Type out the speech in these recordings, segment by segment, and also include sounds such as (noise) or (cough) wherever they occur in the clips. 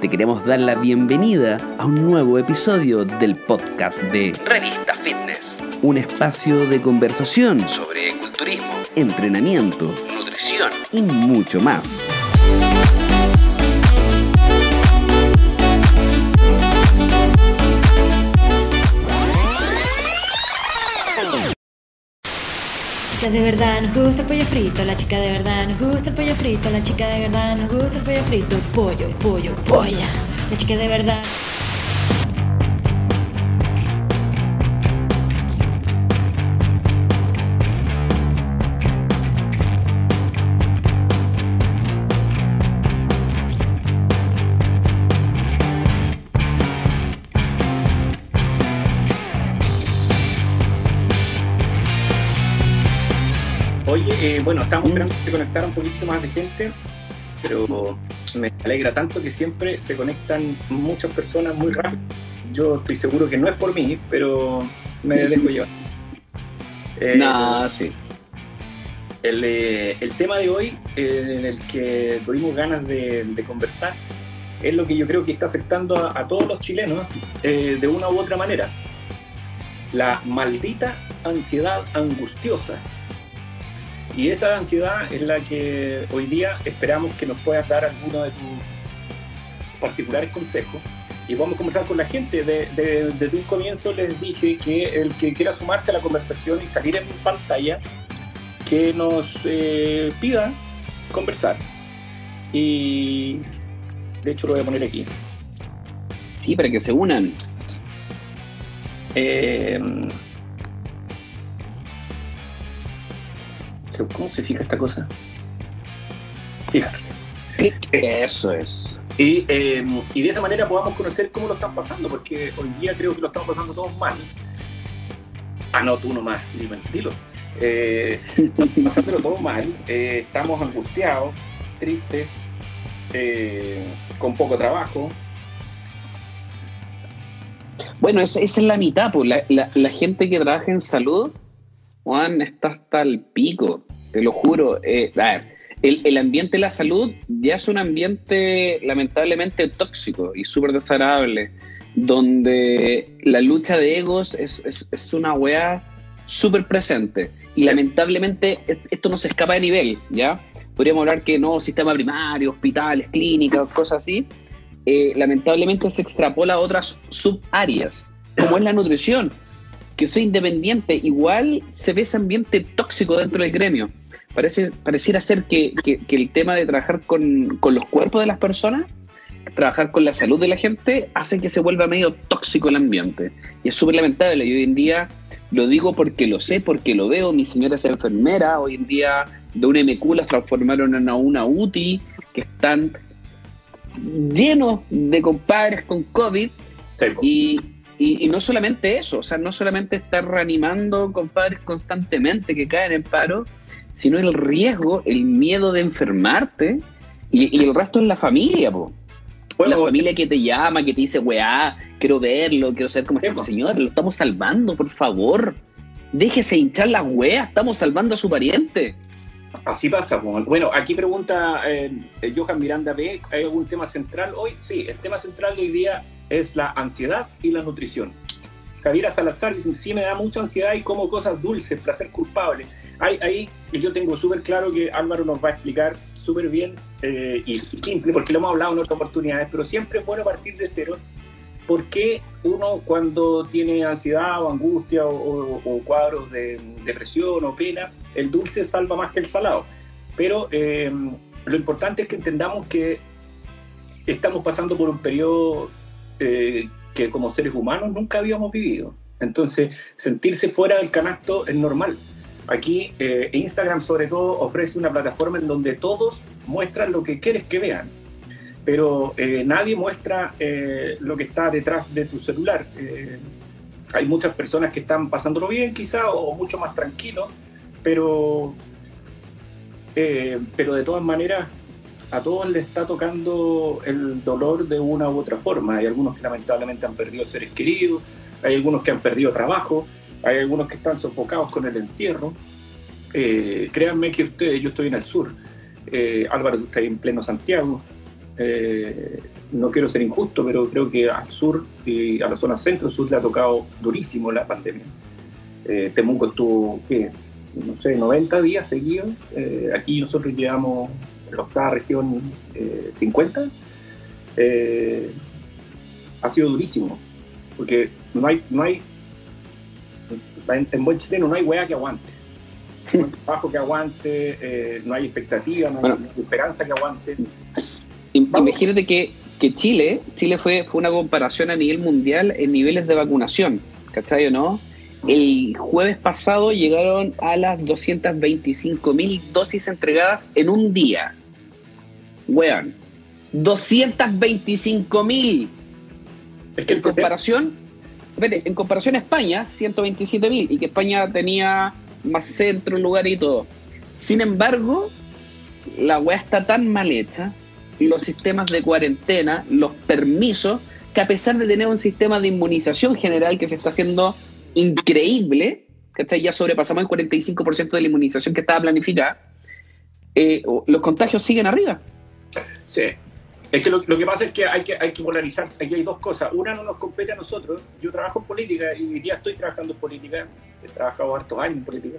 te queremos dar la bienvenida a un nuevo episodio del podcast de Revista Fitness. Un espacio de conversación sobre culturismo, entrenamiento, nutrición y mucho más. Chica de verdad nos gusta el pollo frito, la chica de verdad nos gusta el pollo frito, la chica de verdad nos gusta el pollo frito, pollo, pollo, polla, la chica de verdad. Eh, bueno, estamos esperando que se conectara un poquito más de gente, pero me alegra tanto que siempre se conectan muchas personas muy rápido. Yo estoy seguro que no es por mí, pero me dejo llevar. Eh, no, sí. El, eh, el, tema de hoy, eh, en el que tuvimos ganas de, de, conversar, es lo que yo creo que está afectando a, a todos los chilenos eh, de una u otra manera. La maldita ansiedad angustiosa y esa ansiedad es la que hoy día esperamos que nos puedas dar alguno de tus particulares consejos. Y vamos a conversar con la gente. De, de, desde un comienzo les dije que el que quiera sumarse a la conversación y salir en pantalla, que nos eh, pidan conversar. Y de hecho lo voy a poner aquí. Sí, para que se unan. Eh, ¿Cómo se fija esta cosa? Fíjate. Eso es. Y, eh, y, de esa manera podamos conocer cómo lo están pasando, porque hoy día creo que lo estamos pasando todos mal. Ah, no, tú nomás, dilo. Eh, pasándolo todo mal, eh, estamos angustiados, tristes, eh, con poco trabajo. Bueno, esa, esa es la mitad, pues la, la, la gente que trabaja en salud Juan, está hasta el pico, te lo juro. Eh, el, el, ambiente de la salud ya es un ambiente lamentablemente tóxico y súper desagradable, donde la lucha de egos es, es, es una weá súper presente. Y lamentablemente esto no se escapa de nivel, ¿ya? Podríamos hablar que no, sistema primario, hospitales, clínicas, cosas así. Eh, lamentablemente se extrapola a otras subáreas, como es la nutrición que soy independiente, igual se ve ese ambiente tóxico dentro del gremio. Parece, pareciera ser que, que, que el tema de trabajar con, con, los cuerpos de las personas, trabajar con la salud de la gente, hace que se vuelva medio tóxico el ambiente. Y es súper lamentable. Y hoy en día lo digo porque lo sé, porque lo veo. Mi señora es enfermera. Hoy en día de una MQ las transformaron en una UTI, que están llenos de compadres con COVID. Y, y, y, no solamente eso, o sea, no solamente estar reanimando compadres constantemente que caen en paro, sino el riesgo, el miedo de enfermarte y, y el resto es la familia, po. Bueno, la familia que te llama, que te dice, weá, quiero verlo, quiero saber cómo está. Señor, lo estamos salvando, por favor. Déjese hinchar la weá, estamos salvando a su pariente. Así pasa. Bueno, aquí pregunta eh, Johan Miranda B, ¿hay algún tema central hoy? Sí, el tema central de hoy día es la ansiedad y la nutrición. Javiera Salazar dice, sí me da mucha ansiedad y como cosas dulces, placer culpable. Ahí, ahí yo tengo súper claro que Álvaro nos va a explicar súper bien eh, y simple, porque lo hemos hablado en otras oportunidades, pero siempre es bueno partir de cero. ¿Por qué uno cuando tiene ansiedad o angustia o cuadros de depresión o pena, el dulce salva más que el salado? Pero eh, lo importante es que entendamos que estamos pasando por un periodo eh, que como seres humanos nunca habíamos vivido. Entonces, sentirse fuera del canasto es normal. Aquí eh, Instagram sobre todo ofrece una plataforma en donde todos muestran lo que quieres que vean, pero eh, nadie muestra eh, lo que está detrás de tu celular. Hay muchas personas que están pasándolo bien quizá o mucho más tranquilos, pero, pero de todas maneras a todos les está tocando el dolor de una u otra forma. Hay algunos que lamentablemente han perdido seres queridos, hay algunos que han perdido trabajo, hay algunos que están sofocados con el encierro. Eh, créanme que ustedes, yo estoy en el sur, eh, Álvaro, tú estás en pleno Santiago, Eh, no quiero ser injusto, pero creo que al sur y a la zona centro-sur le ha tocado durísimo la pandemia. Temuco estuvo, ¿qué? no sé, 90 días seguidos. Aquí nosotros llevamos en octava región 50. ha sido durísimo, porque no hay, no hay en, buen chileno no hay hueá que aguante. No hay trabajo que aguante, eh, no hay expectativa, no, hay, esperanza que aguante. Imagínate que, que, Chile, Chile fue, fue una comparación a nivel mundial en niveles de vacunación, ¿cachai o no? El jueves pasado llegaron a las 225 mil dosis entregadas en un día. Weón, 225 mil. Es que en comparación, en comparación a España, 127 mil, y que España tenía más centro, lugar y todo. Sin embargo, la weá está tan mal hecha, los sistemas de cuarentena, los permisos, que a pesar de tener un sistema de inmunización general que se está haciendo increíble, que ya sobrepasamos el 45% de la inmunización que estaba planificada, eh, los contagios siguen arriba. Sí, es que lo, que pasa es que hay, que hay que polarizar. Aquí hay dos cosas. Una no nos compete a nosotros. Yo trabajo en política y hoy día estoy trabajando en política. He trabajado hartos años en política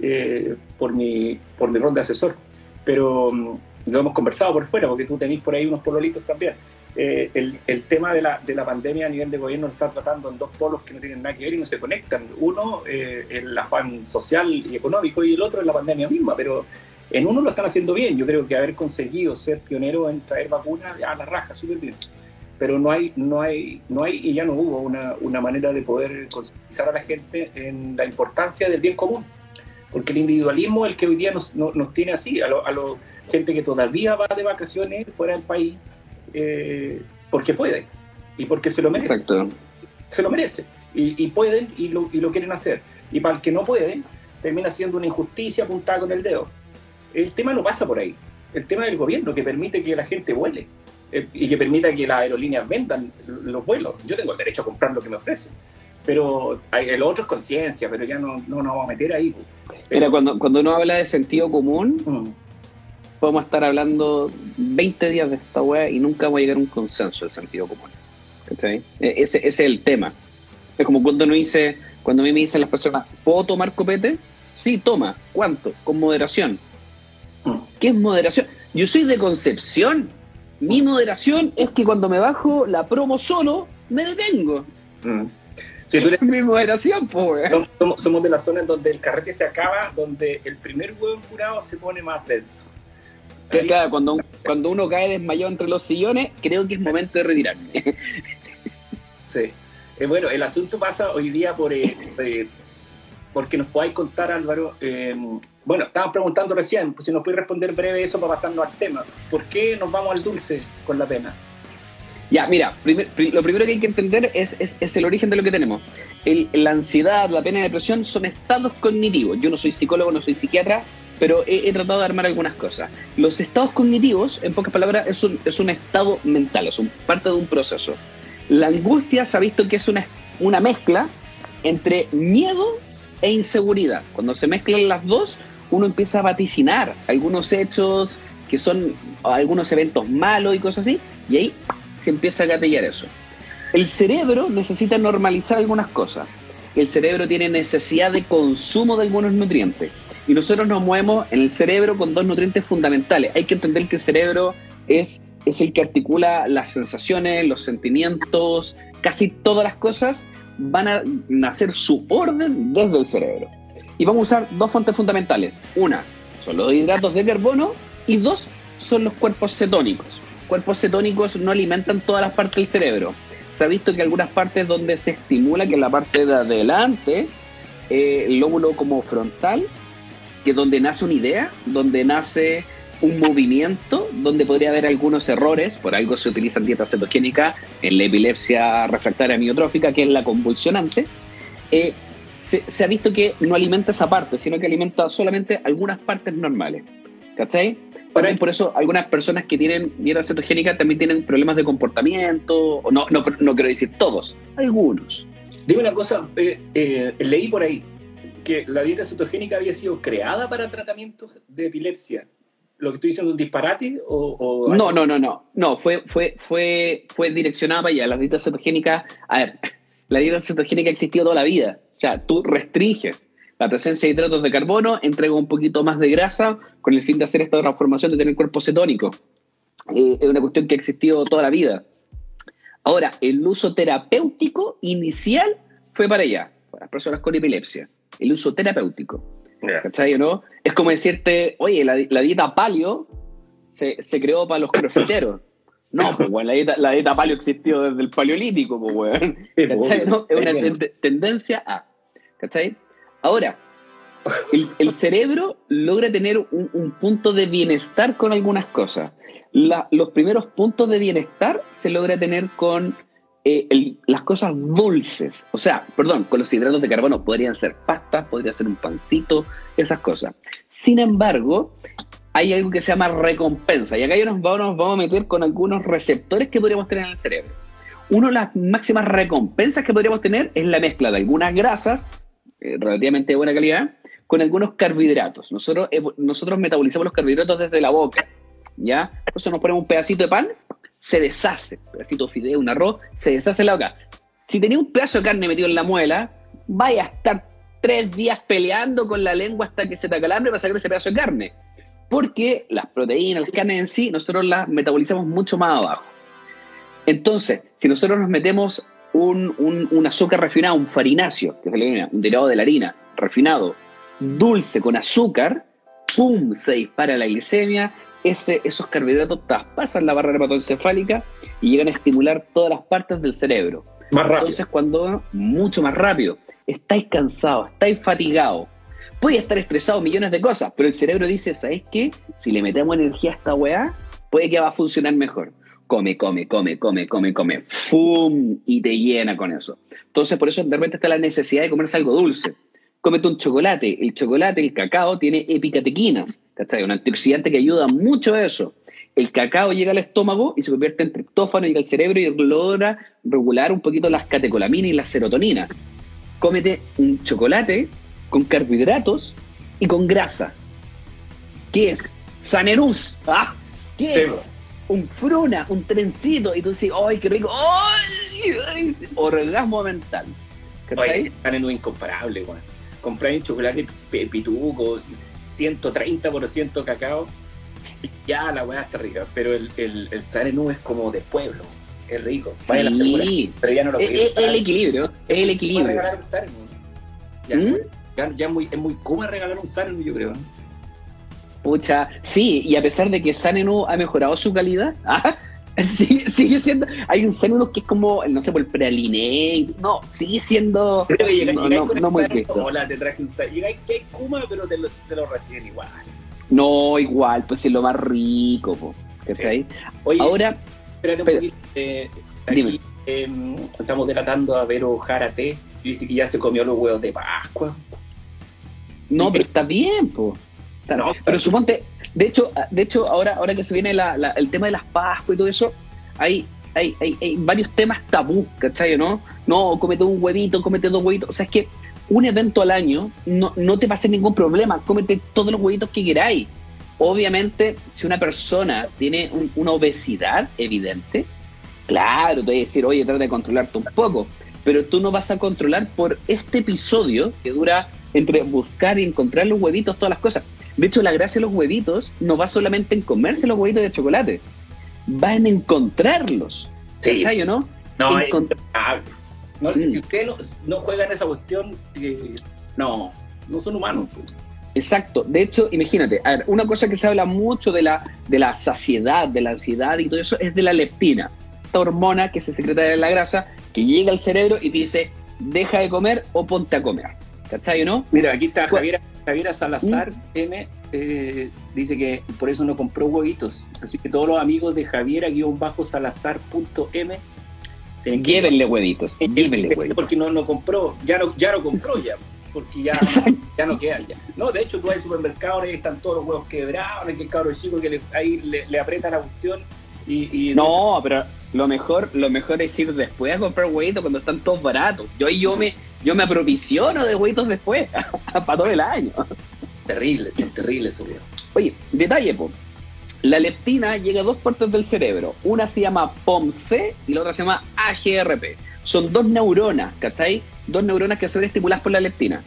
eh, por, mi, por mi rol de asesor. Pero mm, lo hemos conversado por fuera porque tú tenés por ahí unos pololitos también. Eh, el, el, tema de la, de la pandemia a nivel de gobierno lo está tratando en dos polos que no tienen nada que ver y no se conectan. Uno, eh, el afán social y económico, y el otro es la pandemia misma. Pero en uno lo están haciendo bien, yo creo que haber conseguido ser pionero en traer vacunas a la raja, súper bien. Pero no hay, no hay, no hay, y ya no hubo una, una manera de poder concientizar a la gente en la importancia del bien común. Porque el individualismo es el que hoy día nos, nos, tiene así, a la lo, gente que todavía va de vacaciones fuera del país, eh, porque puede y porque se lo merece. Exacto. Se lo merece y, y pueden y lo, y lo quieren hacer. Y para el que no pueden, termina siendo una injusticia apuntada con el dedo el tema no pasa por ahí. El tema del gobierno que permite que la gente vuele eh, y que permita que las aerolíneas vendan los vuelos. Yo tengo el derecho a comprar lo que me ofrecen. Pero el otro es conciencia, pero ya no, no, nos vamos a meter ahí. Mira, cuando, cuando uno habla de sentido común, mm. podemos estar hablando 20 días de esta weá y nunca vamos a llegar a un consenso del sentido común. E, ese, ese, es el tema. Es como cuando uno dice, cuando a mí me dicen las personas, ¿puedo tomar copete? Sí, toma. ¿Cuánto? Con moderación. ¿Qué es moderación? Yo soy de Concepción. Mi moderación es que cuando me bajo la promo solo, me detengo. Mm. es mi moderación, pues. Somos, de la zona en donde el carrete se acaba, donde el primer huevo curado se pone más denso. Claro, cuando, cuando uno cae desmayado entre los sillones, creo que es momento de retirarme. sí. Eh, bueno, el asunto pasa hoy día por, eh, eh, porque nos podáis contar, Álvaro. Eh, bueno, estábamos preguntando recién, pues si nos puede responder breve eso para pasarnos al tema. ¿Por qué nos vamos al dulce con la pena? Ya, mira, lo primero que hay que entender es, es, el origen de lo que tenemos. la ansiedad, la pena y la depresión son estados cognitivos. Yo no soy psicólogo, no soy psiquiatra, pero he, tratado de armar algunas cosas. Los estados cognitivos, en pocas palabras, es un, es un estado mental, es un, parte de un proceso. La angustia se ha visto que es una, una mezcla entre miedo e inseguridad. Cuando se mezclan las dos, uno empieza a vaticinar algunos hechos que son algunos eventos malos y cosas así, y ahí se empieza a gatellar eso. El cerebro necesita normalizar algunas cosas. El cerebro tiene necesidad de consumo de algunos nutrientes. Y nosotros nos movemos en el cerebro con dos nutrientes fundamentales. Hay que entender que el cerebro es, es el que articula las sensaciones, los sentimientos, casi todas las cosas van a nacer su orden desde el cerebro. Y vamos a usar dos fuentes fundamentales. Una son los hidratos de carbono y dos son los cuerpos cetónicos. Cuerpos cetónicos no alimentan todas las partes del cerebro. Se ha visto que algunas partes donde se estimula, que es la parte de adelante, eh, el lóbulo como frontal, que donde nace una idea, donde nace un movimiento donde podría haber algunos errores, por algo se utilizan dietas cetogénicas en la epilepsia refractaria miotrófica, que es la convulsionante, eh, se, ha visto que no alimenta esa parte, sino que alimenta solamente algunas partes normales. ¿Cachai? por eso algunas personas que tienen dieta cetogénica también tienen problemas de comportamiento, o no, no, no quiero decir todos, algunos. Dime una cosa, eh, eh, leí por ahí que la dieta cetogénica había sido creada para tratamientos de epilepsia lo que estoy diciendo es un disparate? O, no, no, no, no. No, fue, fue, fue, fue direccionada para allá. La dieta cetogénica, a ver, (laughs) la dieta cetogénica ha existido toda la vida. O sea, tú restringes la presencia de hidratos de carbono, entrega un poquito más de grasa con el fin de hacer esta transformación de tener cuerpo cetónico. Eh, es una cuestión que ha existido toda la vida. Ahora, el uso terapéutico inicial fue para allá, para las personas con epilepsia. El uso terapéutico. ¿Cachai, no? Es como decirte, oye, la, dieta palio se, creó para los crofiteros. (laughs) No, pues, bueno, la dieta, la dieta palio existió desde el paleolítico, pues, weón. (laughs) ¿Cachai? ¿no? Es una tendencia a. ¿Cachai? Ahora, el, cerebro logra tener un, punto de bienestar con algunas cosas. los primeros puntos de bienestar se logra tener con eh, las cosas dulces. O sea, perdón, con los hidratos de carbono podrían ser pastas, podría ser un pancito, esas cosas. Sin embargo, hay algo que se llama recompensa. Y acá vamos, nos vamos a meter con algunos receptores que podríamos tener en el cerebro. Una de las máximas recompensas que podríamos tener es la mezcla de algunas grasas, eh, relativamente de buena calidad, con algunos carbohidratos. Nosotros, eh, metabolizamos los carbohidratos desde la boca. ¿Ya? Eso nos ponemos un pedacito de pan se deshace. Un pedacito de fideo, un arroz, se deshace la boca. Si tenía un pedazo de carne metido en la muela, vaya a estar tres días peleando con la lengua hasta que se te acalambre para sacar ese pedazo de carne. Porque las proteínas, las carnes en sí, nosotros las metabolizamos mucho más abajo. Entonces, si nosotros nos metemos un, azúcar refinado, un farináceo, que es un derivado de la harina, refinado, dulce con azúcar, ¡pum! se dispara la glicemia, esos carbohidratos traspasan la barrera hepatoencefálica y llegan a estimular todas las partes del cerebro. Más rápido. Entonces, cuando mucho más rápido, estáis cansados, estáis fatigados, puede estar estresado millones de cosas, pero el cerebro dice, ¿sabes qué? Si le metemos energía a esta weá, puede que va a funcionar mejor. Come, come, come, come, come, come. ¡Fum! Y te llena con eso. Entonces, por eso de repente está la necesidad de comerse algo dulce cómete un chocolate. El chocolate, el cacao, tiene epicatequinas, ¿cachai? Un antioxidante que ayuda mucho a eso. El cacao llega al estómago y se convierte en triptófano, llega al cerebro y logra regular un poquito las catecolaminas y la serotonina. Cómete un chocolate con carbohidratos y con grasa. ¿Qué es? Sanerús. ¿Ah? ¿Qué es? Un fruna, un trencito. Y tú dices, ¡ay, qué rico! ¡Ay! Orgasmo mental. Oye, es incomparable, güey comprar un chocolate pituco, 130% cacao, ya la weá está rica, pero el, el, el es como de pueblo, es rico. sí. pero ya no lo es, el equilibrio, es el equilibrio. Ya, ¿Mm? ya, muy, es muy como regalar un Sanenu, yo creo. Pucha, sí, y a pesar de que Sanenu ha mejorado su calidad, (laughs) ¿ah? (laughs) Sigue, sigue, siendo. Hay un Zenus que es como, no sé, por el praliné. No, sigue siendo. Que llega, no, no, no muy Hola, te traje un Llegáis que hay Kuma, pero te lo, te lo, reciben igual. No, igual, pues es lo más rico, po, ¿cachai? Oye, Ahora. Espérate un poquito. Eh, aquí eh, estamos delatando a Vero Jarate. Y dice que ya se comió los huevos de Pascua. No, pero está bien, po. No, pero suponte, de hecho, de hecho ahora, ahora que se viene el tema de las Pascuas y todo eso, hay, hay, hay, varios temas tabú, ¿cachai? ¿No? No, cómete un huevito, cómete dos huevitos. O sea, es que un evento al año no, no te va a hacer ningún problema. Cómete todos los huevitos que queráis. Obviamente, si una persona tiene una obesidad evidente, claro, te voy a decir, oye, trata de controlarte un poco. Pero tú no vas a controlar por este episodio que dura entre buscar y encontrar los huevitos, todas las cosas. De hecho, la gracia de los huevitos no va solamente en comerse los huevitos de chocolate, va en encontrarlos. Sí. o no? No, ah, mm. si ustedes no, juegan esa cuestión, eh, no, no son humanos. Exacto. De hecho, imagínate, a ver, una cosa que se habla mucho de la, de la saciedad, de la ansiedad y todo eso es de la leptina, esta hormona que se secreta de la grasa, que llega al cerebro y te dice, deja de comer o ponte a comer. ¿Cachai o no? Mira, aquí está Javier Javiera Salazar ¿Mm? M eh, dice que por eso no compró huevitos. Así que todos los amigos de Javiera-salazar.m llévenle huevitos. Llévenle huevitos. Porque no, no compró, ya no, ya no compró ya. Porque ya, (laughs) ya no queda ya. No, de hecho, tú vas al supermercado y están todos los huevos quebrados, que el cabro chico que le, ahí le, le aprieta la cuestión y, no, pero lo mejor, lo mejor es ir después a comprar huevitos cuando están todos baratos. Yo ahí yo me, yo me aprovisiono de huevitos después, (laughs) para todo el año. Terrible, sí, terrible eso. Oye, detalle, po. La leptina llega a dos partes del cerebro. Una se llama POMC y la otra se llama AGRP. Son dos neuronas, ¿cachai? Dos neuronas que se ven estimuladas por la leptina.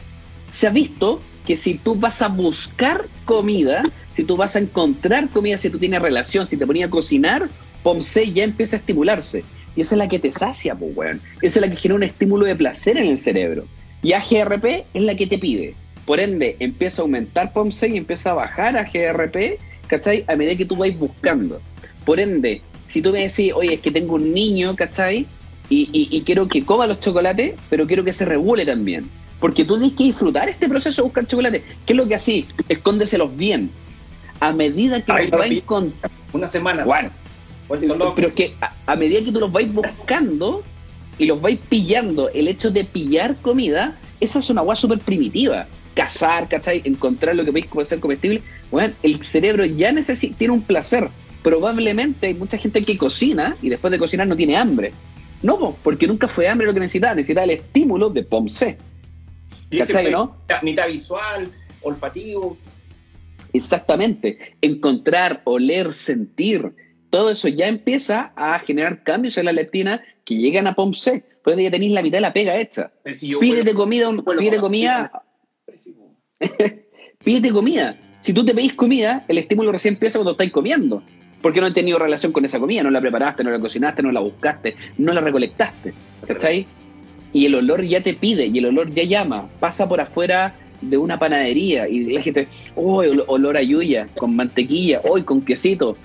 Se ha visto que si tú vas a buscar comida, si tú vas a encontrar comida, si tú tienes relación, si te ponías a cocinar, POMC ya empieza a estimularse. Y esa es la que te sacia, pues, weón. Esa es la que genera un estímulo de placer en el cerebro. Y AGRP es la que te pide. Por ende, empieza a aumentar POMC y empieza a bajar AGRP ¿cachai? A medida que tú vais buscando. Por ende, si tú me decís, oye, es que tengo un niño, ¿cachai? Y, y, quiero que coma los chocolates, pero quiero que se regule también. Porque tú tienes que disfrutar este proceso de buscar chocolate. ¿Qué es lo que así? Escóndeselos bien. A medida que los vais con Una semana. Bueno. Pero es que a, medida que tú los vais buscando y los vais pillando, el hecho de pillar comida, esa es una agua súper primitiva cazar, ¿cachai? Encontrar lo que veis como ser comestible. Bueno, el cerebro ya necesita, tiene un placer. Probablemente hay mucha gente que cocina y después de cocinar no tiene hambre. No, porque nunca fue hambre lo que necesitaba, necesitaba el estímulo de POMC. ¿Cachai, no? Mitad visual, olfativo. Exactamente. Encontrar, oler, sentir, todo eso ya empieza a generar cambios en la leptina que llegan a POMC. Pues ya tenéis la mitad de la pega hecha. Pídete comida, pídete comida (laughs) Pídete comida. Si tú te pedís comida, el estímulo recién empieza cuando estáis comiendo. Porque no has tenido relación con esa comida, no la preparaste, no la cocinaste, no la buscaste, no la recolectaste. ahí? Y el olor ya te pide, y el olor ya llama. Pasa por afuera de una panadería y la gente, oh, olor a yuya, con mantequilla, hoy con quesito.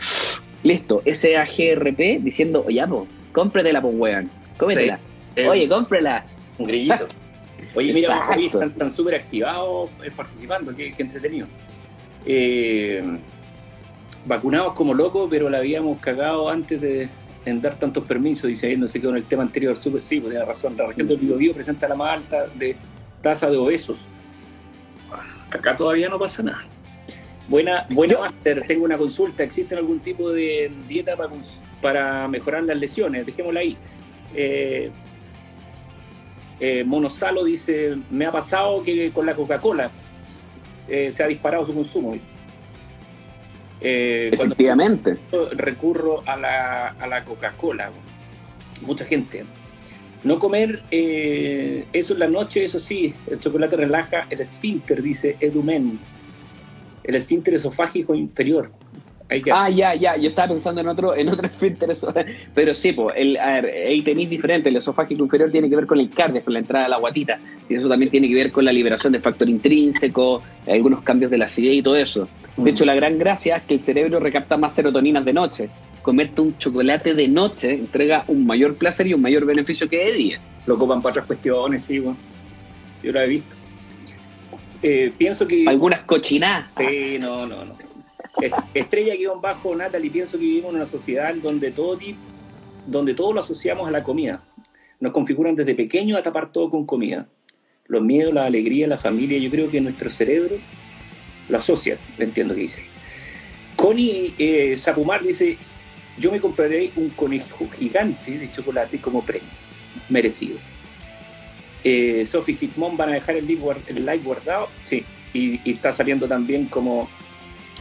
Listo, ese AGRP diciendo, oye, po, cómpratela, pues, weón, cómetela. Eh, Oye, cómprela. Un grillito. Oye, mira, hoy están súper activados eh, participando, qué, entretenido. Eh, vacunados como locos, pero la habíamos cagado antes de en dar tantos permisos, dice ahí, no sé qué, con el tema anterior, super, sí, pues tiene razón, la región del Biobío presenta la más alta de tasa de obesos. Acá todavía no pasa nada. Buena, buena Master, tengo una consulta, ¿existe algún tipo de dieta para, para mejorar las lesiones? Dejémosla ahí. Eh, eh, Monosalo dice, me ha pasado que con la Coca-Cola eh, se ha disparado su consumo. Eh, Efectivamente. recurro a la, a la Coca-Cola. Mucha gente. No comer eso en la noche, eso sí, el chocolate relaja el esfínter, dice Edumen. El esfínter esofágico inferior. Ah, ya, ya, yo estaba pensando en otro, en otro (laughs) esfínter, pero sí, pues, el, ahí tenéis diferente, el esofágico inferior tiene que ver con el cardio, con la entrada de la guatita, y eso también tiene que ver con la liberación de factor intrínseco, algunos cambios de la acidez y todo eso. De mm. hecho, la gran gracia es que el cerebro recapta más serotoninas de noche. Comerte un chocolate de noche entrega un mayor placer y un mayor beneficio que de día. Lo copan para otras cuestiones, sí, bueno. yo lo he visto. Eh, pienso que... Algunas cochinadas. Sí, no, no, no. Estrella guion bajo Natalie, pienso que vivimos en una sociedad donde todo, donde todo lo asociamos a la comida. Nos configuran desde pequeños a tapar todo con comida. Los miedos, la alegría, la familia, yo creo que nuestro cerebro lo asocia, entiendo que dice. Connie eh, Zapumar dice, yo me compraré un conejo gigante de chocolate como premio, merecido. Eh, Sophie Hitmon van a dejar el live, guardado, sí, y, está saliendo también como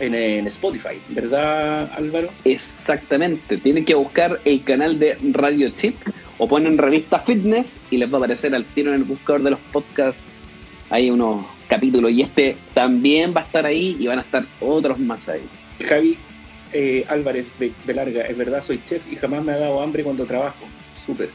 en, Spotify, ¿verdad Álvaro? Exactamente, tienen que buscar el canal de Radio Chip o ponen revista Fitness y les va a aparecer al tiro en el buscador de los podcasts. Hay unos capítulos y este también va a estar ahí y van a estar otros más ahí. Javi eh, Álvarez de, Larga, es verdad, soy chef y jamás me ha dado hambre cuando trabajo. Súper.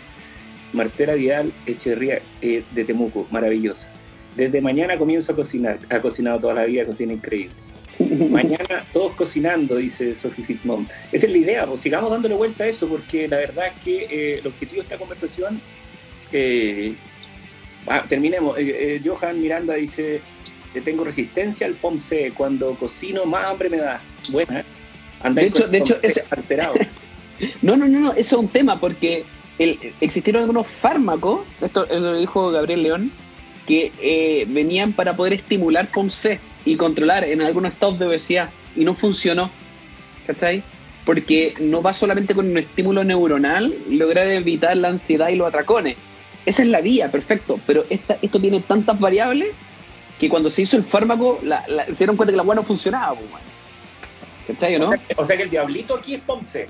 Marcela Vidal Echeverría eh, de Temuco, maravillosa. Desde mañana comienzo a cocinar. Ha cocinado toda la vida, cocina increíble. (laughs) Mañana todos cocinando, dice Sophie Fitmont. Esa es la idea, pues sigamos dándole vuelta a eso, porque la verdad es que eh, el objetivo de esta conversación, eh, ah, terminemos. Eh, Johan Miranda dice, tengo resistencia al POMC, cuando cocino más hambre me da. Buena, de hecho, de hecho es alterado. (laughs) no, no, no, no, eso es un tema, porque existieron algunos fármacos, esto lo dijo Gabriel León, que venían para poder estimular POMC y controlar en algunos estados de obesidad y no funcionó. ¿Cachai? Porque no va solamente con un estímulo neuronal lograr evitar la ansiedad y los atracones. Esa es la vía, perfecto. Pero esta, esto tiene tantas variables que cuando se hizo el fármaco la, se dieron cuenta que la agua no funcionaba. Pues, ¿Cachai o no? O sea, que el diablito aquí es POMC.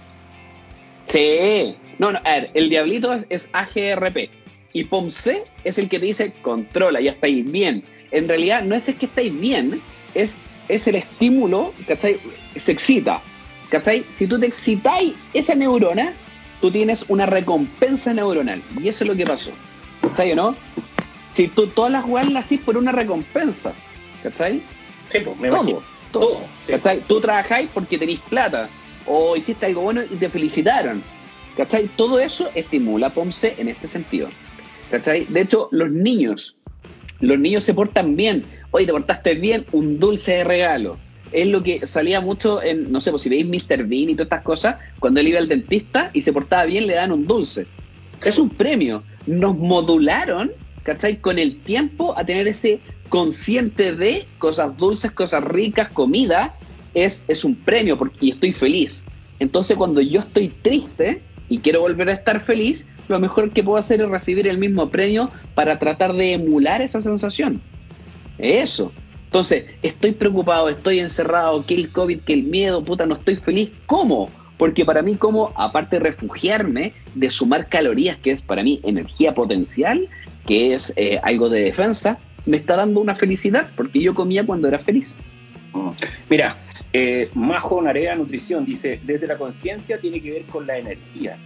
Sí. No, no, a ver, el diablito es, es AGRP. Y POMC es el que te dice controla, ya estáis bien. En realidad no es el que estáis bien, es, es el estímulo, ¿cachai? Se excita. ¿Cachai? Si tú te excitáis esa neurona, tú tienes una recompensa neuronal. Y eso es lo que pasó. ¿Cachai o no? Si tú todas las jugadas las haces por una recompensa. ¿Cachai? Sí, pues, me todo, imagino. todo. Todo, sí. ¿Cachai? Tú trabajáis porque tenéis plata. O hiciste algo bueno y te felicitaron. ¿Cachai? Todo eso estimula POMC en este sentido. ¿Cachai? De hecho, los niños, los niños se portan bien. Oye, te portaste bien, un dulce de regalo. Es lo que salía mucho en, no sé, pues si veis Mr. Bean y todas estas cosas, cuando él iba al dentista y se portaba bien, le dan un dulce. Es un premio. Nos modularon, ¿cachai? Con el tiempo a tener ese consciente de cosas dulces, cosas ricas, comida, es, es un premio porque, y estoy feliz. Entonces cuando yo estoy triste y quiero volver a estar feliz, lo mejor que puedo hacer es recibir el mismo premio para tratar de emular esa sensación. Eso. Entonces, estoy preocupado, estoy encerrado, que el COVID, que el miedo, puta, no estoy feliz. ¿Cómo? Porque para mí, como, aparte de refugiarme, de sumar calorías, que es para mí energía potencial, que es eh, algo de defensa, me está dando una felicidad, porque yo comía cuando era feliz. Mira, eh, Majo Narea Nutrición dice, desde la conciencia tiene que ver con la energía,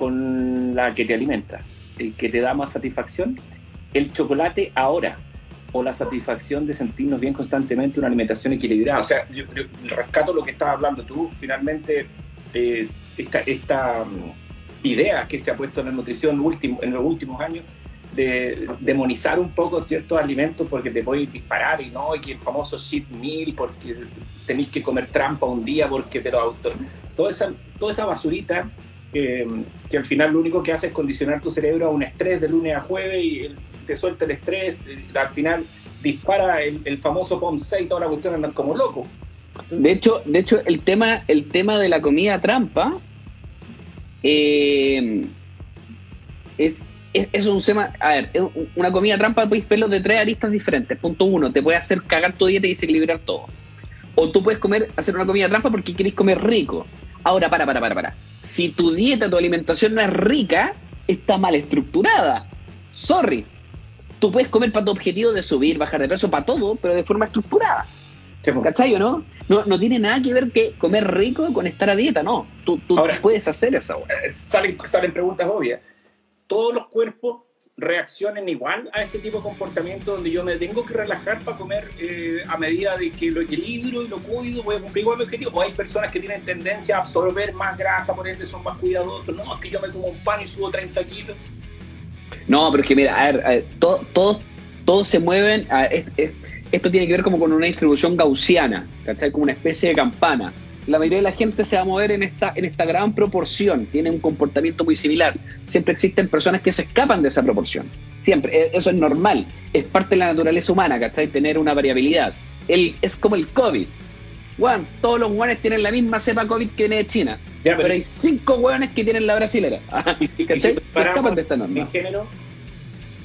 con la que te alimentas, el que te da más satisfacción, el chocolate ahora, o la satisfacción de sentirnos bien constantemente, una alimentación equilibrada. O sea, yo, yo rescato lo que estabas hablando tú, finalmente es esta, esta um, idea que se ha puesto en la nutrición último, en los últimos años de demonizar un poco ciertos alimentos porque te puedes disparar y no, y que el famoso cheat meal porque tenéis que comer trampa un día porque te lo auto... Toda esa, toda esa basurita que al final lo único que hace es condicionar tu cerebro a un estrés de lunes a jueves y te suelta el estrés, eh, al final dispara el, famoso POM6 y toda la cuestión andan como locos. De hecho, de hecho el, tema, el tema de la comida trampa eh, es, es, es, un tema, a ver, una comida trampa podéis verlo de tres aristas diferentes. Punto uno, te puede hacer cagar tu dieta y desequilibrar todo. O tú puedes comer, hacer una comida trampa porque queréis comer rico. Ahora, para, para, para, para. Si tu dieta, tu alimentación no es rica, está mal estructurada. Sorry. Tú puedes comer para tu objetivo de subir, bajar de peso, para todo, pero de forma estructurada. Sí. ¿Cachai o no? no? No tiene nada que ver que comer rico con estar a dieta, no. Tú, tú Ahora, puedes hacer esa. Eh, Salen, salen preguntas obvias. ¿Todos los cuerpos reaccionen igual a este tipo de comportamiento donde yo me tengo que relajar para comer eh, a medida de que lo equilibro y lo cuido, voy a cumplir igual mi objetivo? ¿O hay personas que tienen tendencia a absorber más grasa, por ende son más cuidadosos? No, es que yo me como un pan y subo 30 kilos. No, pero es que mira, a ver, a ver todos todo, se mueven. A, es, es, esto tiene que ver como con una distribución gaussiana, ¿cachai? Como una especie de campana. La mayoría de la gente se va a mover en esta, en esta gran proporción, tiene un comportamiento muy similar. Siempre existen personas que se escapan de esa proporción. Siempre, e, eso es normal, es parte de la naturaleza humana, ¿cachai? Tener una variabilidad. El, es como el COVID. Bueno, todos los hueones tienen la misma cepa COVID que viene de China. Ya, pero, hay cinco hueones que tienen la brasilera. (laughs) ¿Cachai? Se escapan de esta norma. ¿En género?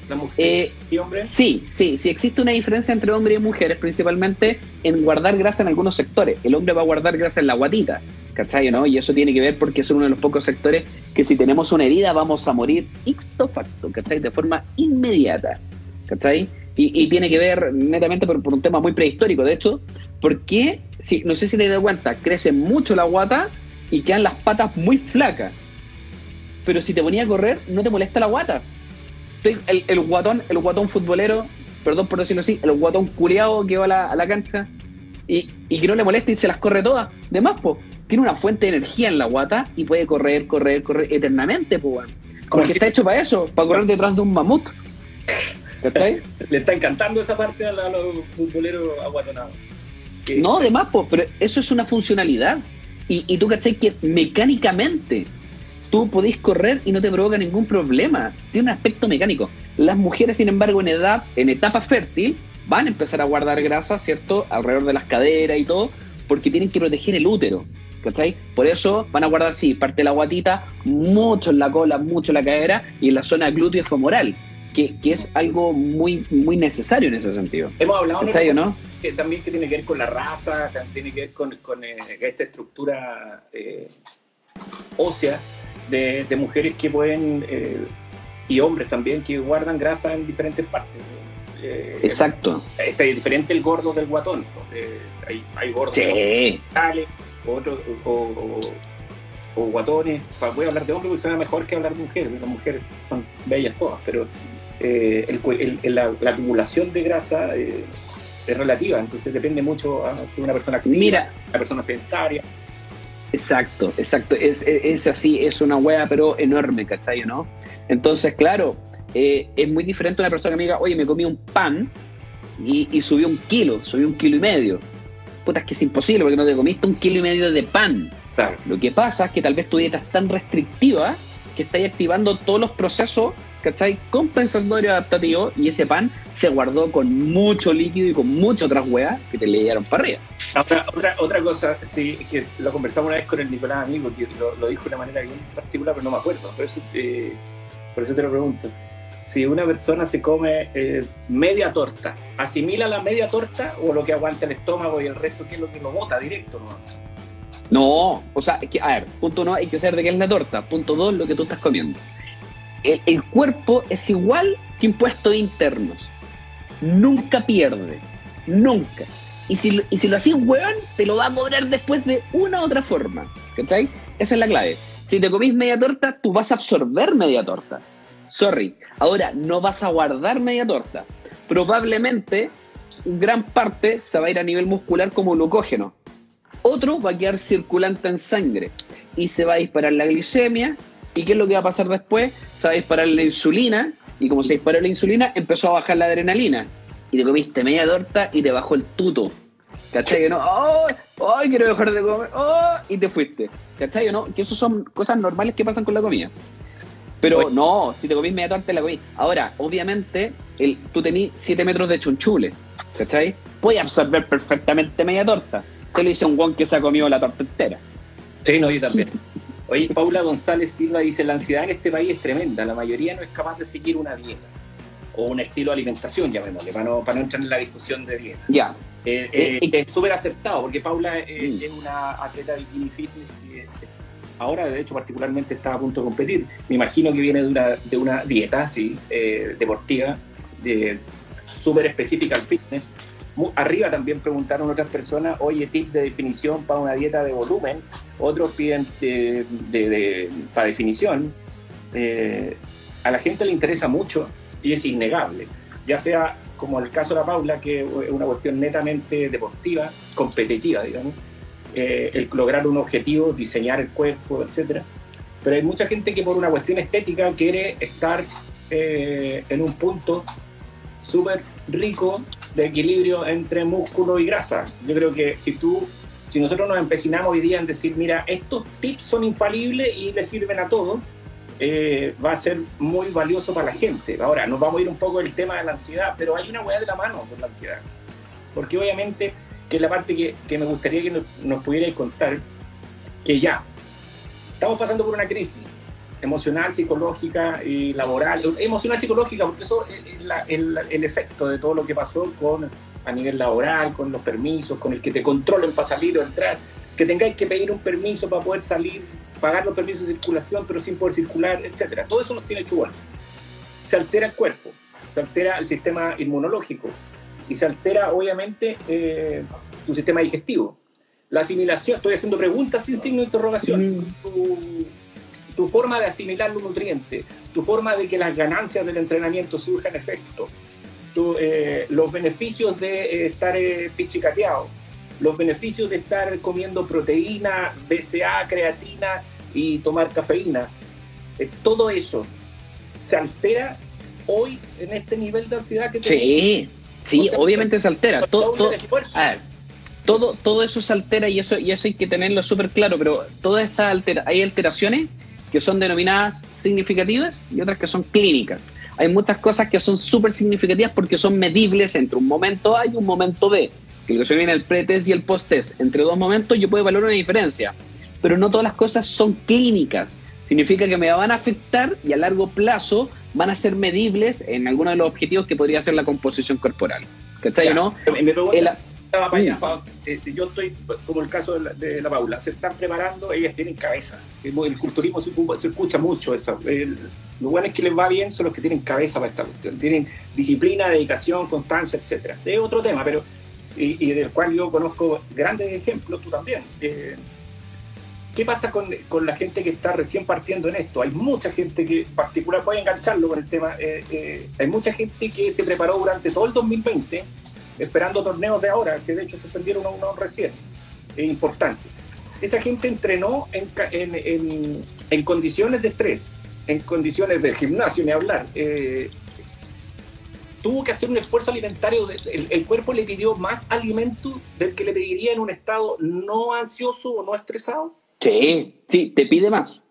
¿La mujer Eh, y hombre? Sí, sí, sí existe una diferencia entre hombres y mujeres, principalmente en guardar grasa en algunos sectores. El hombre va a guardar grasa en la guatita, ¿cachai? ¿no? Y eso tiene que ver porque es uno de los pocos sectores que si tenemos una herida vamos a morir icto facto, ¿cachai? De forma inmediata, ¿cachai? Y, y tiene que ver netamente por, por, un tema muy prehistórico. De hecho, porque, si, no sé si te dado cuenta, crece mucho la guata y quedan las patas muy flacas. Pero si te ponía a correr, no te molesta la guata el, el, guatón, el guatón futbolero, perdón por decirlo así, el guatón culiado que va a la, a la cancha y, y, que no le molesta y se las corre todas. De más, po, tiene una fuente de energía en la guata y puede correr, correr, correr eternamente, po, Porque si... está hecho para eso, para correr detrás de un mamut. ¿Cachai? (laughs) Le está encantando esa parte a, la, a los futboleros aguatonados. No, de más, po, pero eso es una funcionalidad. Y, y tú, ¿cachai? Que mecánicamente tú podés correr y no te provoca ningún problema. Tiene un aspecto mecánico. Las mujeres, sin embargo, en edad, en etapa fértil, van a empezar a guardar grasa, ¿cierto? Alrededor de las caderas y todo, porque tienen que proteger el útero. ¿Cachai? Por eso van a guardar, sí, parte de la guatita, mucho en la cola, mucho en la cadera y en la zona glúteo femoral, que, que es algo muy, muy necesario en ese sentido. Hemos hablado, ¿Cachai, no? que también que tiene que ver con la raza, tiene que ver con, con eh, esta estructura eh, ósea de, de, mujeres que pueden, eh, y hombres también, que guardan grasa en diferentes partes. Exacto. Está diferente el gordo del guatón. hay, hay gordos sí. otros, o, o, guatones. Voy a hablar de hombres porque suena mejor que hablar de mujeres. Las mujeres son bellas todas, pero eh, el, la, acumulación de grasa eh, es relativa, entonces depende mucho a si una persona activa, Mira, una persona sedentaria. Exacto, exacto, es, es, así, es una hueá pero enorme, ¿cachai? ¿no? Entonces, claro, eh, es muy diferente una persona que me diga, oye, me comí un pan y, y subí un kilo, subí un kilo y medio. Puta, es que es imposible porque no te comiste un kilo y medio de pan. Claro. Lo que pasa es que tal vez tu dieta es tan restrictiva que estáis activando todos los procesos ¿cachai? Compensatorio adaptativo y ese pan se guardó con mucho líquido y con mucho otras hueas que te le dieron para arriba. Otra, otra, otra cosa, sí, que lo conversamos una vez con el Nicolás Amigo, que lo, dijo de una manera bien particular, pero no me acuerdo, por eso, eh, por eso te lo pregunto. Si una persona se come eh, media torta, ¿asimila la media torta o lo que aguanta el estómago y el resto que es lo que lo bota directo? ¿no? No, o sea, que, a ver, punto uno, hay que saber de qué es la torta. Punto dos, lo que tú estás comiendo el, cuerpo es igual que impuestos internos. Nunca pierde. Nunca. Y si, y si lo hacís hueón, te lo va a cobrar después de una u otra forma. ¿Cachai? Esa es la clave. Si te comís media torta, tú vas a absorber media torta. Sorry. Ahora, no vas a guardar media torta. Probablemente, gran parte se va a ir a nivel muscular como glucógeno. Otro va a quedar circulante en sangre y se va a disparar la glicemia ¿Y qué es lo que va a pasar después? Se va a disparar la insulina, y como se disparó la insulina, empezó a bajar la adrenalina. Y te comiste media torta y te bajó el tuto. ¿Cachai? Que no, ¡oh! ¡ay, quiero dejar de comer! ¡oh! Y te fuiste. ¿Cachai? ¿no? Que eso son cosas normales que pasan con la comida. Pero no, si te comís media torta, la comís. Ahora, obviamente, el, tú tenés 7 metros de chunchule. ¿Cachai? Puedes absorber perfectamente media torta. Te lo dice un guan que se ha comido la torta entera. Sí, no, yo también. (laughs) Oye, Paula González Silva dice, la ansiedad en este país es tremenda, la mayoría no es capaz de seguir una dieta o un estilo de alimentación, llamémosle, para no, para no entrar en la discusión de dieta. Ya. Eh, eh, eh, es súper aceptado, porque Paula mm. es una atleta bikini fitness que ahora, de hecho, particularmente está a punto de competir. Me imagino que viene de una, de una dieta, sí, deportiva, súper específica al fitness, Arriba también preguntaron otras personas, oye, tips de definición para una dieta de volumen. Otros piden de, para definición. Eh, a la gente le interesa mucho y es innegable. Ya sea como el caso de la Paula, que es una cuestión netamente deportiva, competitiva, digamos. Eh, el lograr un objetivo, diseñar el cuerpo, etc. Pero hay mucha gente que por una cuestión estética quiere estar eh, en un punto súper rico de equilibrio entre músculo y grasa. Yo creo que si tú, si nosotros nos empecinamos hoy día en decir, mira, estos tips son infalibles y le sirven a todos, eh, va a ser muy valioso para la gente. Ahora, nos vamos a ir un poco del tema de la ansiedad, pero hay una hueá de la mano con la ansiedad. Porque obviamente, que es la parte que, que me gustaría que nos, nos contar, que ya, estamos pasando por una crisis, emocional, psicológica y laboral, emocional, psicológica, porque eso es el, el, efecto de todo lo que pasó con a nivel laboral, con los permisos, con el que te controlen para salir o entrar, que tengáis que pedir un permiso para poder salir, pagar los permisos de circulación, pero sin poder circular, etcétera. Todo eso nos tiene hecho Se altera el cuerpo, se altera el sistema inmunológico y se altera, obviamente, eh, tu sistema digestivo. La asimilación, estoy haciendo preguntas sin signo de interrogación. Mm tu forma de asimilar los nutrientes, tu forma de que las ganancias del entrenamiento surjan efecto, eh, los beneficios de eh, estar eh, pichicateado, los beneficios de estar comiendo proteína, BCA, creatina y tomar cafeína. todo eso se altera hoy en este nivel de ansiedad que Sí, sí, obviamente se altera. Todo, todo, todo, todo, eso se altera y eso, y eso hay que tenerlo súper claro, pero todas estas altera hay alteraciones que son denominadas significativas y otras que son clínicas. Hay muchas cosas que son súper significativas porque son medibles entre un momento A y un momento B. Que lo que se viene el pre-test y el post-test. Entre dos momentos yo puedo evaluar una diferencia, pero no todas las cosas son clínicas. Significa que me van a afectar y a largo plazo van a ser medibles en algunos de los objetivos que podría ser la composición corporal. ¿Cachai? ¿no? Estaba para allá, eh, yo estoy como el caso de la, Paula, se están preparando, ellas tienen cabeza. El, culturismo se, escucha mucho eso. lo bueno es que les va bien son los que tienen cabeza para esta cuestión, tienen disciplina, dedicación, constancia, etcétera. Es otro tema, pero y, del cual yo conozco grandes ejemplos, tú también. Eh, ¿Qué pasa con, con, la gente que está recién partiendo en esto? Hay mucha gente que, en particular, puede engancharlo con el tema, eh, eh, hay mucha gente que se preparó durante todo el 2020 esperando torneos de ahora, que de hecho suspendieron uno, uno recién, importante. Esa gente entrenó en, en, en, condiciones de estrés, en condiciones de gimnasio, ni hablar. Eh, tuvo que hacer un esfuerzo alimentario, el, el, cuerpo le pidió más alimento del que le pediría en un estado no ansioso o no estresado. Sí, sí, te pide más,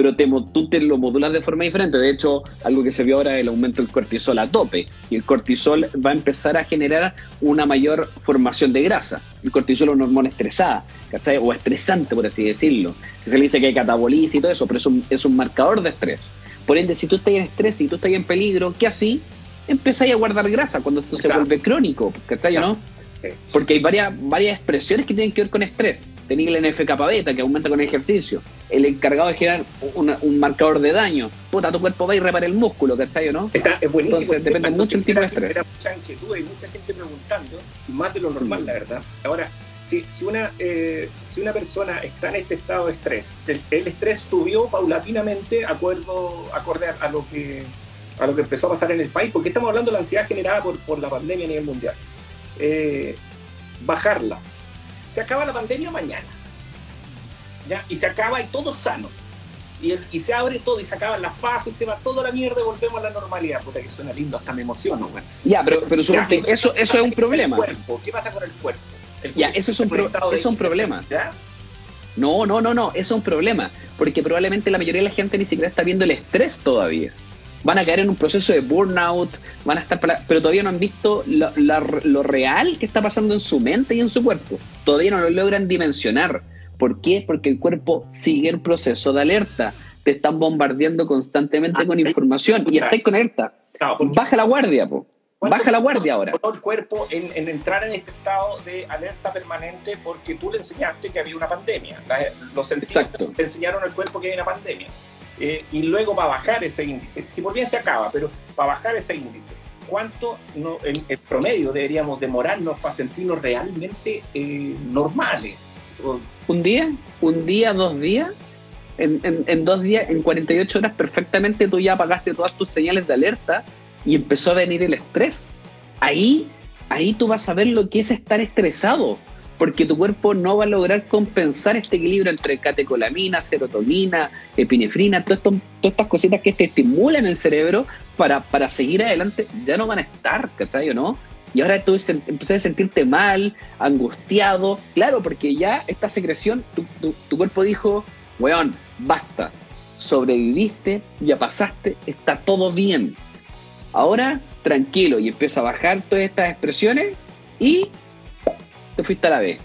pero te, tú te lo modulas de forma diferente. De hecho, algo que se vio ahora es el aumento del cortisol a tope. Y el cortisol va a empezar a generar una mayor formación de grasa. El cortisol es una hormona estresada, ¿cachai? O estresante, por así decirlo. se le dice que hay cataboliza y todo eso, pero es un, es un marcador de estrés. Por ende, si tú estás en estrés y tú estás en peligro, ¿qué así? Empezáis a guardar grasa cuando esto se vuelve crónico, ¿cachai? ¿no? Porque hay varias, varias expresiones que tienen que ver con estrés. Tenéis el NFK beta que aumenta con el ejercicio. El encargado de generar un marcador de daño. Puta, tu cuerpo va y repara el músculo, ¿cachai o no? Está, es buenísimo. Entonces depende mucho el tipo de estrés. Era mucha inquietud y mucha gente preguntando, más de lo normal, la verdad. Ahora, si, si, una, eh, si una persona está en este estado de estrés, el, estrés subió paulatinamente acuerdo, acorde a, lo que, a lo que empezó a pasar en el país, porque estamos hablando de la ansiedad generada por, por la pandemia a nivel mundial. Eh, bajarla. Se acaba la pandemia mañana. ¿Ya? Y se acaba y todos sanos. Y, y, se abre todo y se acaba la fase, se va toda la mierda y volvemos a la normalidad. Puta que suena lindo, hasta me emociono, Ya, pero, pero eso, eso es un problema. ¿Qué pasa con el cuerpo? ya, eso es un, eso es un problema. No, no, no, no, eso es un problema. Porque probablemente la mayoría de la gente ni siquiera está viendo el estrés todavía van a caer en un proceso de burnout, van a estar, pero todavía no han visto lo, real que está pasando en su mente y en su cuerpo. Todavía no lo logran dimensionar. ¿Por qué? Porque el cuerpo sigue en proceso de alerta. Te están bombardeando constantemente con información y estáis con alerta. Baja la guardia, po. Baja la guardia ahora. el cuerpo en, entrar en este estado de alerta permanente porque tú le enseñaste que había una pandemia. los científicos te enseñaron al cuerpo que hay una pandemia. Eh, y luego para bajar ese índice, si por bien se acaba, pero para bajar ese índice, ¿cuánto no, en, el promedio deberíamos demorarnos para sentirnos realmente eh, normales? ¿Un día? ¿Un día? ¿Dos días? En, en, dos días, en 48 horas perfectamente tú ya apagaste todas tus señales de alerta y empezó a venir el estrés. Ahí, ahí tú vas a ver lo que es estar estresado porque tu cuerpo no va a lograr compensar este equilibrio entre catecolamina, serotonina, epinefrina, todas estas cositas que te estimulan el cerebro para, para seguir adelante, ya no van a estar, ¿cachai o no? Y ahora tú empezás a sentirte mal, angustiado, claro, porque ya esta secreción, tu, tu cuerpo dijo, weón, basta, sobreviviste, ya pasaste, está todo bien. Ahora, tranquilo, y empieza a bajar todas estas expresiones y te fuiste a la B.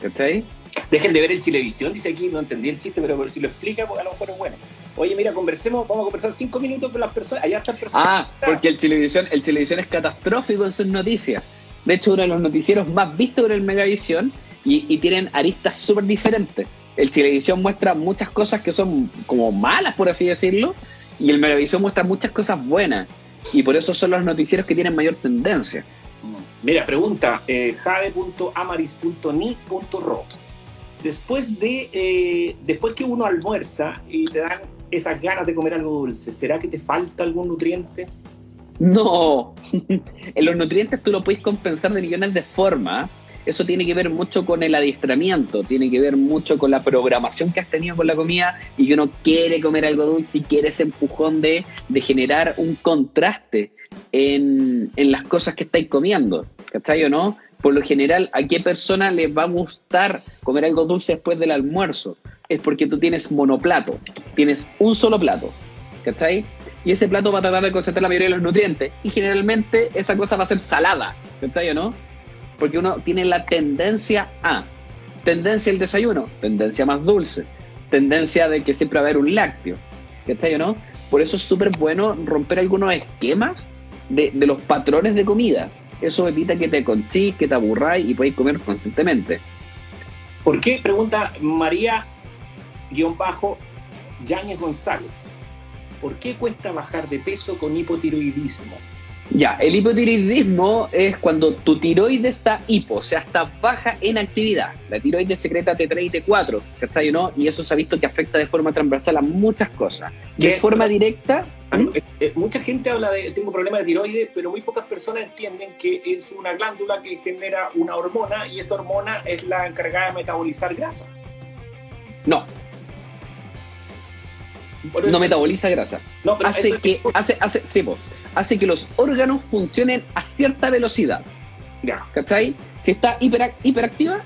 ¿Cachai? Dejen de ver el Chilevisión, dice aquí, no entendí el chiste, pero si lo explica, pues a lo mejor es bueno. Oye, mira, conversemos, vamos a conversar cinco minutos con las personas. Allá están personas. Ah, porque el Chilevisión, el Chilevisión es catastrófico en sus noticias. De hecho, uno de los noticieros más vistos en el Megavisión y, y tienen aristas súper diferentes. El Chilevisión muestra muchas cosas que son como malas, por así decirlo, y el Megavisión muestra muchas cosas buenas. Y por eso son los noticieros que tienen mayor tendencia. Mira, pregunta eh, jade.amaris.ni.ro. Después de eh, después que uno almuerza y te dan esas ganas de comer algo dulce, ¿será que te falta algún nutriente? No, (laughs) en los nutrientes tú lo puedes compensar de millones de formas. Eso tiene que ver mucho con el adiestramiento, tiene que ver mucho con la programación que has tenido con la comida y que uno quiere comer algo dulce y quiere ese empujón de, generar un contraste en, las cosas que estáis comiendo, ¿cachai o no? Por lo general, ¿a qué persona les va a gustar comer algo dulce después del almuerzo? Es porque tú tienes monoplato, tienes un solo plato, ¿cachai? Y ese plato va a tratar de concentrar la mayoría de los nutrientes. Y generalmente esa cosa va a ser salada, ¿cachai o no? Porque uno tiene la tendencia a, tendencia al desayuno, tendencia más dulce, tendencia de que siempre va a haber un lácteo, ¿cachai o no? Por eso es súper bueno romper algunos esquemas de, los patrones de comida. eso evita que te conchís, que te aburráis y podéis comer constantemente. ¿Por qué? Pregunta María guion bajo Yáñez González. ¿Por qué cuesta bajar de peso con hipotiroidismo? Ya, el hipotiroidismo es cuando tu tiroides está hipo, o sea, está baja en actividad. La tiroides secreta T3 y T4, ¿cachai o no? Y eso se ha visto que afecta de forma transversal a muchas cosas. De forma directa, Ah, ¿Mm? mucha gente habla de tengo problemas de tiroides, pero muy pocas personas entienden que es una glándula que genera una hormona y esa hormona es la encargada de metabolizar grasa. no, No metaboliza grasa. no, pero Hace que, hace, hace, sí, po, hace que los órganos funcionen a cierta velocidad. Ya. ¿Cachai? Si está hiperac- hiperactiva,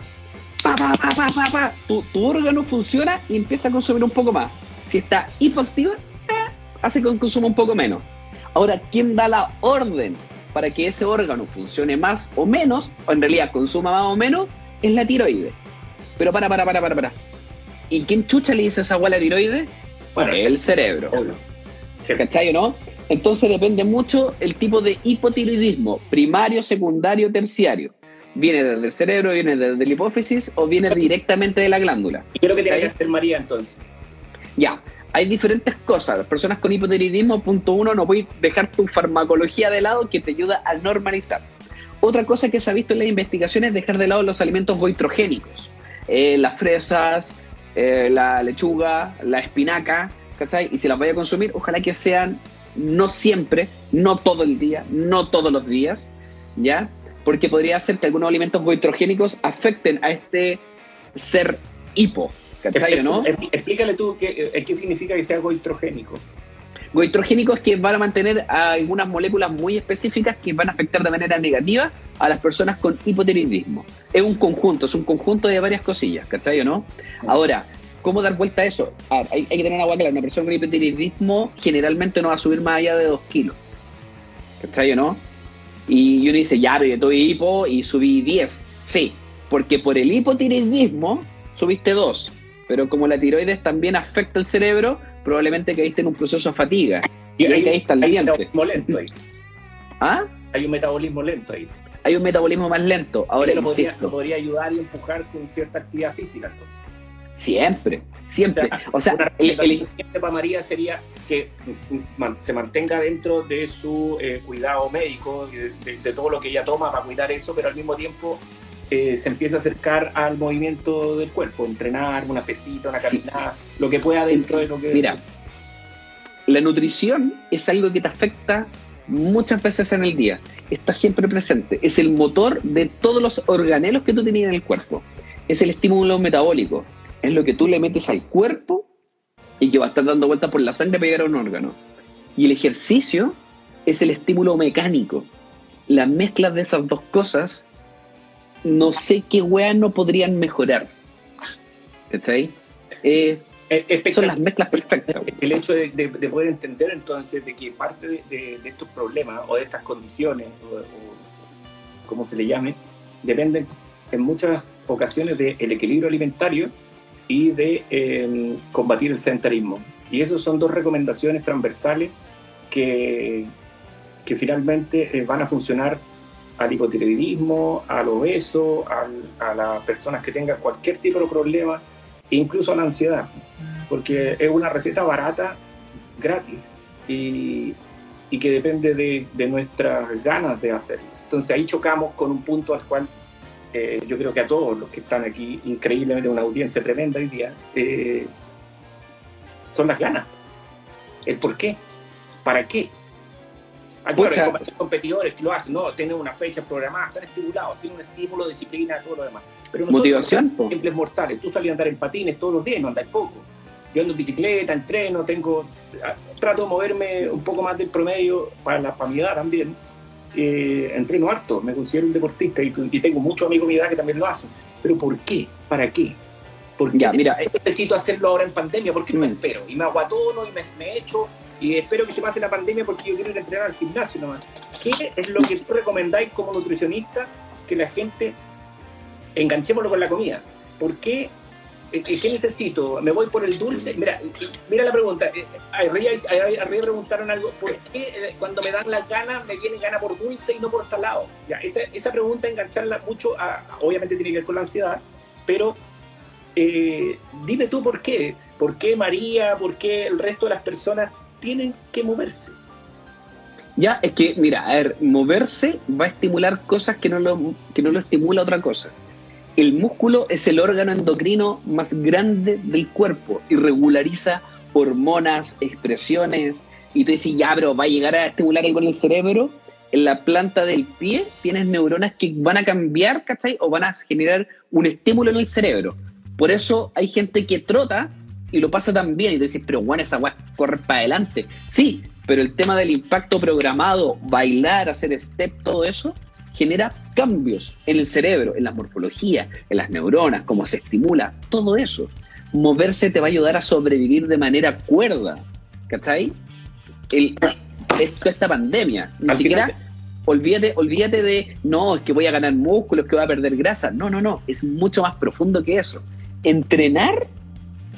pa, pa, pa, pa, pa, pa, tu, tu órgano funciona y empieza a consumir un poco más. Si está hipoactiva, eh, hace que consuma un poco menos. Ahora, ¿quién da la orden para que ese órgano funcione más o menos, o en realidad consuma más o menos? Es la tiroides. Pero para, para, para, para, para. ¿Y quién chucha le dice esa agua a la tiroides? Bueno, el cerebro. Sí. ¿Cachai o no? Entonces depende mucho el tipo de hipotiroidismo, primario, secundario, terciario. ¿Viene desde el cerebro, viene desde la hipófisis o viene directamente de la glándula? ¿Y qué es lo que tiene que hacer María entonces? Ya, hay diferentes cosas. Las personas con hipotiroidismo, punto uno, no puedes dejar tu farmacología de lado que te ayuda a normalizar. Otra cosa que se ha visto en las investigaciones es dejar de lado los alimentos goitrogénicos. Eh, las fresas, eh, la lechuga, la espinaca, ¿cachai? Y si las vaya a consumir, ojalá que sean no siempre, no todo el día, no todos los días, ¿ya? Porque podría ser que algunos alimentos goitrogénicos afecten a este ser hipo, ¿cachai no? Expl- Explícale tú qué, eh, qué significa que sea goitrogénico. Goitrogénicos que van a mantener algunas moléculas muy específicas que van a afectar de manera negativa a las personas con hipotiroidismo. Es un conjunto, es un conjunto de varias cosillas, ¿cachai o no? Ahora, ¿cómo dar vuelta a eso? Hay, que tener una clara. Una persona con hipotiroidismo generalmente no va a subir más allá de 2 kilos, ¿cachai o no? Y uno dice, ya, pero yo tuve hipo y subí 10. Sí, porque por el hipotiroidismo subiste 2. Pero como la tiroides también afecta el cerebro, probablemente caíste en un proceso de fatiga. Y ahí caíste al hay metabolismo lento ahí. ¿Ah? Hay un metabolismo lento ahí. Hay un metabolismo más lento. Ahora, lo podría, insisto, lo podría ayudar y empujar con cierta actividad física entonces. siempre, siempre. O sea, el- el- para María sería que mm, man- se mantenga dentro de su eh, cuidado médico, de, de- de todo lo que ella toma para cuidar eso, pero al mismo tiempo eh, se empieza a acercar al movimiento del cuerpo, entrenar, una pesita, una caminada, lo que pueda dentro de lo que... Mira, la nutrición es algo que te afecta muchas veces en el día. Está siempre presente. Es el motor de todos los organelos que tú tenías en el cuerpo. Es el estímulo metabólico. Es lo que tú le metes al cuerpo y que va a estar dando vueltas por la sangre para llegar a un órgano. Y el ejercicio es el estímulo mecánico. Las mezclas de esas dos cosas, no sé qué weas no podrían mejorar. ¿Cachai? Eh, Eh, son las mezclas perfectas. El hecho de, de- de poder entender entonces de que parte de, de- de estos problemas o de estas condiciones, o, o como se le llame, dependen en muchas ocasiones del equilibrio alimentario y de eh, combatir el sedentarismo. Y esas son dos recomendaciones transversales que, que finalmente eh, van a funcionar al hipotiroidismo, al obeso, a las personas que tengan cualquier tipo de problema, incluso a la ansiedad porque es una receta barata, gratis, y, que depende de, de nuestras ganas de hacerlo. Entonces ahí chocamos con un punto al cual eh, yo creo que a todos los que están aquí, increíblemente una audiencia tremenda hoy día, eh, son las ganas. El por qué, para qué. Ah, claro, hay com- competidores que lo hacen, no, tienen una fecha programada, están estimulados, tienen un estímulo, disciplina, todo lo demás. Pero nosotros, Motivación, po. simples mortales. Tú salís a andar en patines todos los días no andáis poco. Yo ando en bicicleta, entreno, tengo, ah, trato de moverme un poco más del promedio para, la, para mi edad también. Eh, entreno harto, me considero un deportista y, y tengo muchos amigos de mi edad que también lo hacen. Pero ¿por qué? ¿Para qué? ¿Por qué Ya, mira, necesito hacerlo ahora en pandemia? ¿Por qué no Mm. espero? Y me aguatono y me, me echo y espero que se pase la pandemia porque yo quiero ir a entrenar al gimnasio nomás. ¿Qué es lo que tú recomendáis como nutricionista que la gente enganchémoslo con la comida? ¿Por qué eh, ¿qué necesito? ¿Me voy por el dulce? Mira, mira la pregunta. Eh, arriba, preguntaron algo. ¿Por qué cuando me dan la gana me viene gana por dulce y no por salado? Ya, esa, esa pregunta, engancharla mucho, obviamente tiene que ver con la ansiedad, pero dime tú por qué. ¿Por qué María? ¿Por qué el resto de las personas tienen que moverse? Ya, es que, mira, a ver, moverse va a estimular cosas que no lo, que no lo estimula otra cosa. El músculo es el órgano endocrino más grande del cuerpo y regulariza hormonas, expresiones. Y tú dices, ya, pero va a llegar a estimular algo en el cerebro. En la planta del pie tienes neuronas que van a cambiar, ¿cachai? O van a generar un estímulo en el cerebro. Por eso hay gente que trota y lo pasa tan bien. Y tú dices, pero bueno, esa weá corre para adelante. Sí, pero el tema del impacto programado, bailar, hacer step, todo eso, genera cambios en el cerebro, en la morfología, en las neuronas, cómo se estimula, todo eso. Moverse te va a ayudar a sobrevivir de manera cuerda, ¿cachai? El, esto, esta pandemia, ni siquiera olvídate, olvídate de, no, es que voy a ganar músculos, que voy a perder grasa. No, no, no, es mucho más profundo que eso. Entrenar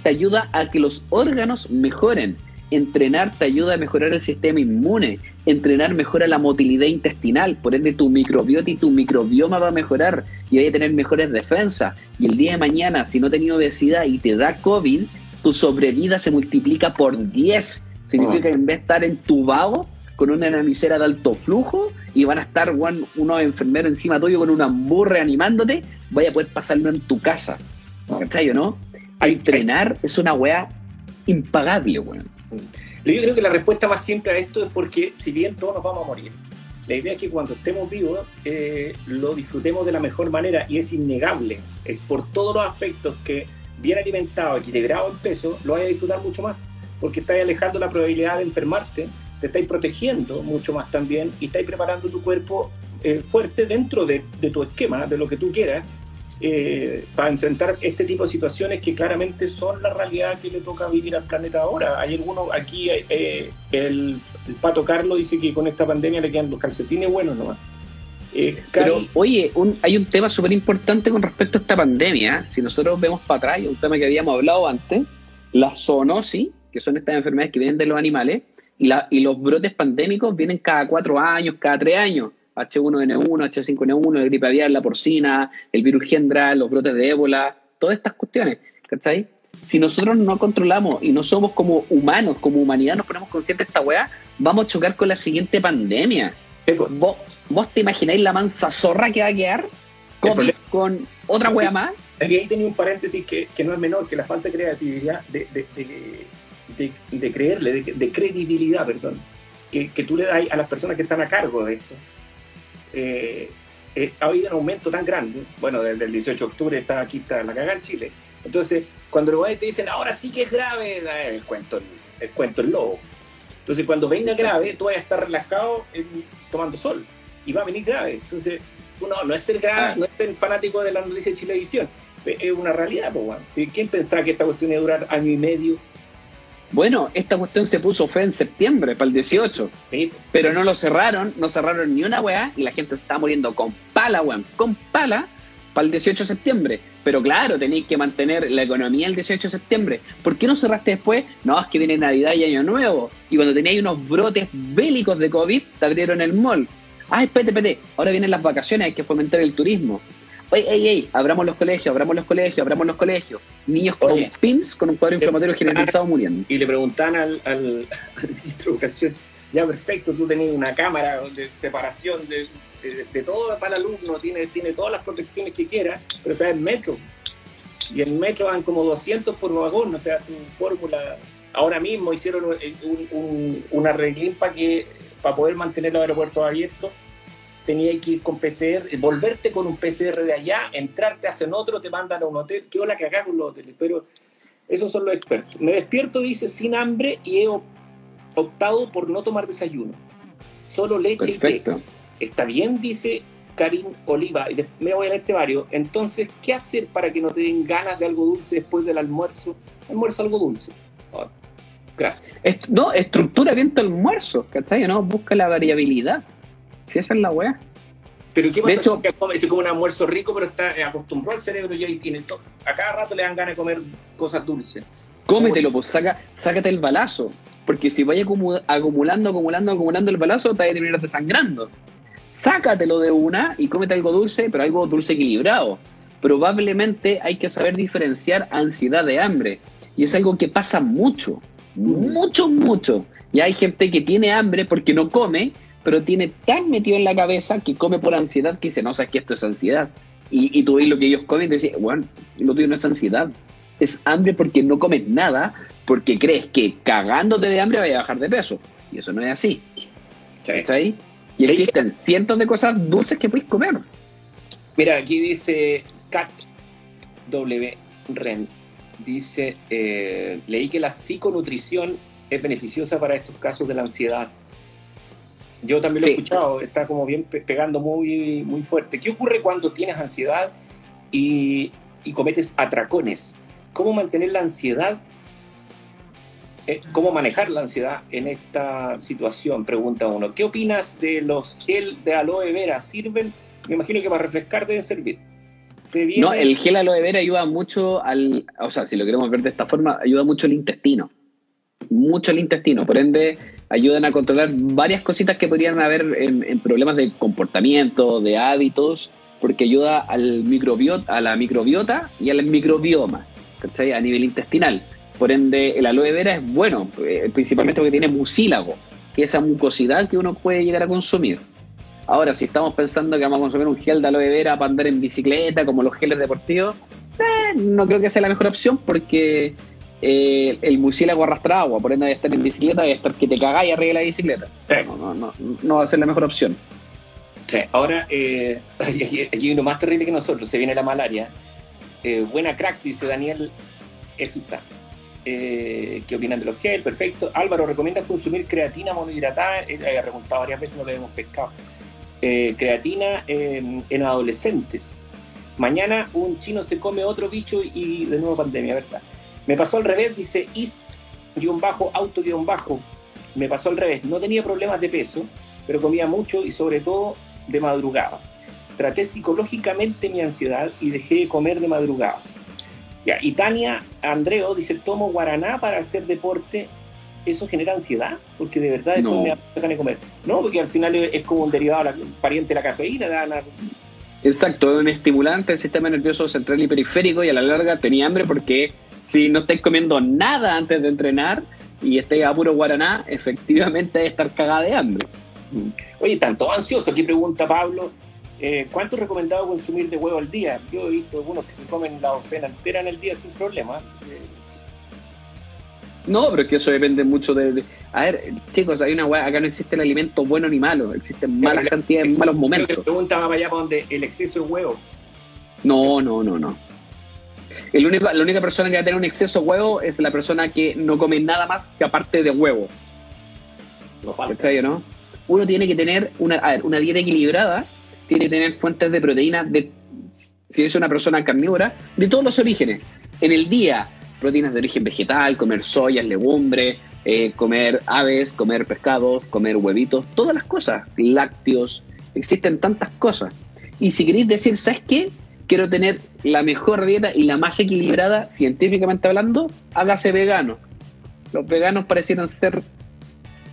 te ayuda a que los órganos mejoren, Entrenar te ayuda a mejorar el sistema inmune. Entrenar mejora la motilidad intestinal. Por ende, tu microbiota y tu microbioma va a mejorar y vas a tener mejores defensas. Y el día de mañana, si no tenías obesidad y te da COVID, tu sobrevida se multiplica por 10. Significa que en vez de estar entubado con una namisera de alto flujo y van a estar unos enfermeros encima tuyo con una burra animándote, vaya a poder pasarlo en tu casa. ¿Cachai o no? Entrenar es una weá impagable, weón. Yo creo que la respuesta más simple a esto es porque si bien todos nos vamos a morir, la idea es que cuando estemos vivos eh, lo disfrutemos de la mejor manera y es innegable, es por todos los aspectos que bien alimentado, equilibrado en peso, lo vayas a disfrutar mucho más, porque estáis alejando la probabilidad de enfermarte, te estáis protegiendo mucho más también y estáis preparando tu cuerpo eh, fuerte dentro de, de tu esquema, de lo que tú quieras, eh, para enfrentar este tipo de situaciones que claramente son la realidad que le toca vivir al planeta ahora. Hay algunos, aquí eh, el, Pato Carlos dice que con esta pandemia le quedan los calcetines buenos nomás. Eh, Pero, oye, hay un tema súper importante con respecto a esta pandemia. Si nosotros vemos para atrás, un tema que habíamos hablado antes, la zoonosis, que son estas enfermedades que vienen de los animales, y, la, y los brotes pandémicos vienen cada cuatro años, cada tres años. H1N1, H5N1, la gripe aviar, la porcina, el virus Gendra, los brotes de ébola, todas estas cuestiones, ¿cachai? Si nosotros no controlamos y no somos como humanos, como humanidad, nos ponemos conscientes de esta weá, vamos a chocar con la siguiente pandemia. ¿Vos, ¿Vos, te imagináis la mansa zorra que va a quedar con otra weá más? ahí tenía un paréntesis que, no es menor, que la falta de creatividad, de, de, de, creerle, de, credibilidad, perdón, que, que tú le das a las personas que están a cargo de esto eh, eh, ha habido un aumento tan grande, bueno, desde el 18 de octubre está aquí está la cagada en Chile, entonces cuando los te dicen, ahora sí que es grave, el cuento, el cuento el lobo. Entonces cuando venga grave, tú vas a estar relajado tomando sol y va a venir grave. Entonces, uno no es ser grave, no es ser fanático de la noticia de Chilevisión, es una realidad, pues, ¿Quién pensaba que esta cuestión iba a durar año y medio? Bueno, esta cuestión se puso fe en septiembre, para el 18. Pero no lo cerraron, no cerraron ni una weá y la gente se estaba muriendo con pala, weón, con pala para el 18 de septiembre. Pero claro, tenéis que mantener la economía el 18 de septiembre. ¿Por qué no cerraste después? No, es que viene Navidad y Año Nuevo. Y cuando teníais unos brotes bélicos de COVID, te abrieron el mall. Ay, espérate, espérate, ahora vienen las vacaciones, hay que fomentar el turismo. Oye, ey, ey, abramos los colegios, abramos los colegios, abramos los colegios. Niños con PIMS, con un cuadro inflamatorio generalizado muriendo. Y le preguntan al, (laughs) al, ministro de Educación, ya perfecto, tú tenés una cámara de separación de, de, todo para el alumno, tiene, tiene todas las protecciones que quiera, pero está en metro. Y en metro van como 200 por vagón, o sea, tu fórmula. Ahora mismo hicieron un, un, una arreglín para que para poder mantener los aeropuertos abiertos tenía que ir con PCR, volverte con un PCR de allá, entrarte, hacen otro, te mandan a un hotel. Qué hola que acá con los hoteles, pero esos son los expertos. Me despierto, dice, sin hambre y he optado por no tomar desayuno. Solo leche y té. Está bien, dice Karim Oliva. Y me voy a leerte varios. Entonces, ¿qué hacer para que no te den ganas de algo dulce después del almuerzo? Almuerzo algo dulce. Ah, gracias. no, estructura bien tu almuerzo, ¿cachai? ¿No? Busca la variabilidad. Si esa es la weá. Pero ¿qué pasa De hecho- si come, se come un almuerzo rico, pero está eh, acostumbrado al cerebro y ahí tiene todo? A cada rato le dan ganas de comer cosas dulces. Cómetelo, pues saca, sácate el balazo. Porque si vaya acumu- acumulando, acumulando, acumulando el balazo, te vas a terminar desangrando. Sácatelo de una y cómete algo dulce, pero algo dulce equilibrado. Probablemente hay que saber diferenciar ansiedad de hambre. Y es algo que pasa mucho, mucho, mucho. Y hay gente que tiene hambre porque no come, pero tiene tan metido en la cabeza que come por ansiedad que dice, no, sabes que esto es ansiedad. Y, y tú ves lo que ellos comen y te dices, bueno, lo tuyo no es ansiedad. Es hambre porque no comes nada, porque crees que cagándote de hambre vas a bajar de peso. Y eso no es así. ¿Cachai? Y Leí- existen cientos de cosas dulces que puedes comer. Mira, aquí dice Cat W. Ren. Dice, eh, leí que la psiconutrición es beneficiosa para estos casos de la ansiedad. Yo también lo he escuchado, está como bien pe- pegando muy, muy fuerte. ¿Qué ocurre cuando tienes ansiedad y, y cometes atracones? ¿Cómo mantener la ansiedad? eh, ¿Cómo manejar la ansiedad en esta situación? Pregunta uno. ¿Qué opinas de los gel de aloe vera? ¿Sirven? Me imagino que para refrescar deben servir. Se viene... No, el gel aloe vera ayuda mucho al, o sea, si lo queremos ver de esta forma, ayuda mucho al intestino. Mucho al intestino. Por ende, ayudan a controlar varias cositas que podrían haber en, problemas de comportamiento, de hábitos, porque ayuda al microbiota, a la microbiota y al microbioma, ¿cachai? A nivel intestinal. Por ende, el aloe vera es bueno, eh, principalmente porque tiene mucílago, que es esa mucosidad que uno puede llegar a consumir. Ahora, si estamos pensando que vamos a consumir un gel de aloe vera para andar en bicicleta, como los geles deportivos, eh, no creo que sea la mejor opción porque eh, el mucílago arrastra agua, por ende de estar en bicicleta y estar que te cagáis arriba de la bicicleta. Sí. No, no, no, no va a ser la mejor opción. Sí, ahora, eh, (laughs) aquí, hay uno más terrible que nosotros, se viene la malaria. Eh, buena crack, dice Daniel Efisa. Eh, ¿Qué opinan de los gel? Perfecto. Álvaro, ¿recomiendas consumir creatina monohidratada? Había preguntado varias veces, no le hemos pescado. Eh, creatina en adolescentes. Mañana un chino se come otro bicho y de nuevo pandemia, ¿verdad? Me pasó al revés, dice is-auto-bajo. Me pasó al revés. No tenía problemas de peso, pero comía mucho y sobre todo de madrugada. Traté psicológicamente mi ansiedad y dejé de comer de madrugada. Ya, y Tania Andreo dice, tomo guaraná para hacer deporte. ¿Eso genera ansiedad? Porque de verdad después No. me ganas de comer. No, porque al final es como un derivado, la- pariente de la cafeína. Exacto, es un estimulante del sistema nervioso central y periférico y a la larga tenía hambre porque si no estáis comiendo nada antes de entrenar y estáis a puro guaraná, efectivamente hay que estar cagada de hambre. Oye, tanto ansioso, aquí pregunta Pablo, eh, ¿cuánto es recomendado consumir de huevo al día? Yo he visto algunos que se comen la docena entera en el día sin problema. Eh, No, pero es que eso depende mucho de... de- A ver, chicos, hay una acá no existe el alimento bueno ni malo, existen malas cantidades, malos momentos. la pregunta va para allá para donde el exceso de huevo. No, no, no, no. El único, la única persona que va a tener un exceso de huevo es la persona que no come nada más que aparte de huevo. No falta. ¿Cachai o no? Uno tiene que tener una, a ver, una dieta equilibrada, tiene que tener fuentes de proteínas de, si es una persona carnívora, de todos los orígenes. En el día, proteínas de origen vegetal, comer soyas, legumbres, eh, comer aves, comer pescados, comer huevitos, todas las cosas, lácteos, existen tantas cosas. Y si queréis decir, ¿sabes qué? Quiero tener la mejor dieta y la más equilibrada, científicamente hablando, hágase vegano. Los veganos parecieran ser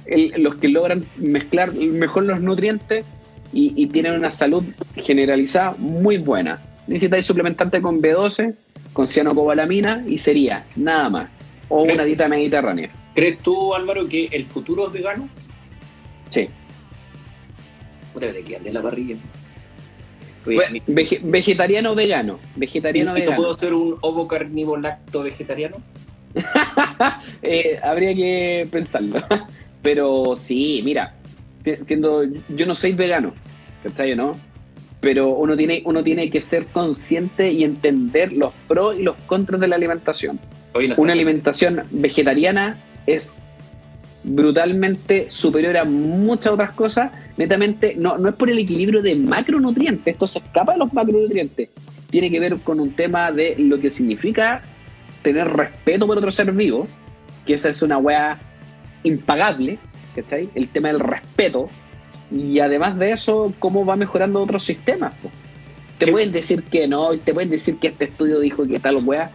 el- los que logran mezclar mejor los nutrientes y, y tienen una salud generalizada muy buena. Necesitáis suplementante con B12, con cianocobalamina y sería nada más. O una dieta mediterránea. ¿Crees tú, Álvaro, que el futuro es vegano? Sí. Puta, de la parrilla. Oye, Ve- mi- vege- vegetariano o vegano. Vegetariano ¿y no vegano. puedo ser un ovo carnívoro lacto vegetariano? (laughs) Eh, habría que pensarlo. (laughs) Pero sí, mira, si- siendo yo no soy vegano, ¿cachai no? Pero uno tiene, uno tiene que ser consciente y entender los pros y los contras de la alimentación. Oye, no Una alimentación vegetariana es brutalmente superior a muchas otras cosas, netamente, no, no es por el equilibrio de macronutrientes, esto se escapa de los macronutrientes, tiene que ver con un tema de lo que significa tener respeto por otro ser vivo, que esa es una weá impagable, ¿cachai? El tema del respeto, y además de eso, cómo va mejorando otros sistemas. po. Te Sí. pueden decir que no, te pueden decir que este estudio dijo que tal wea,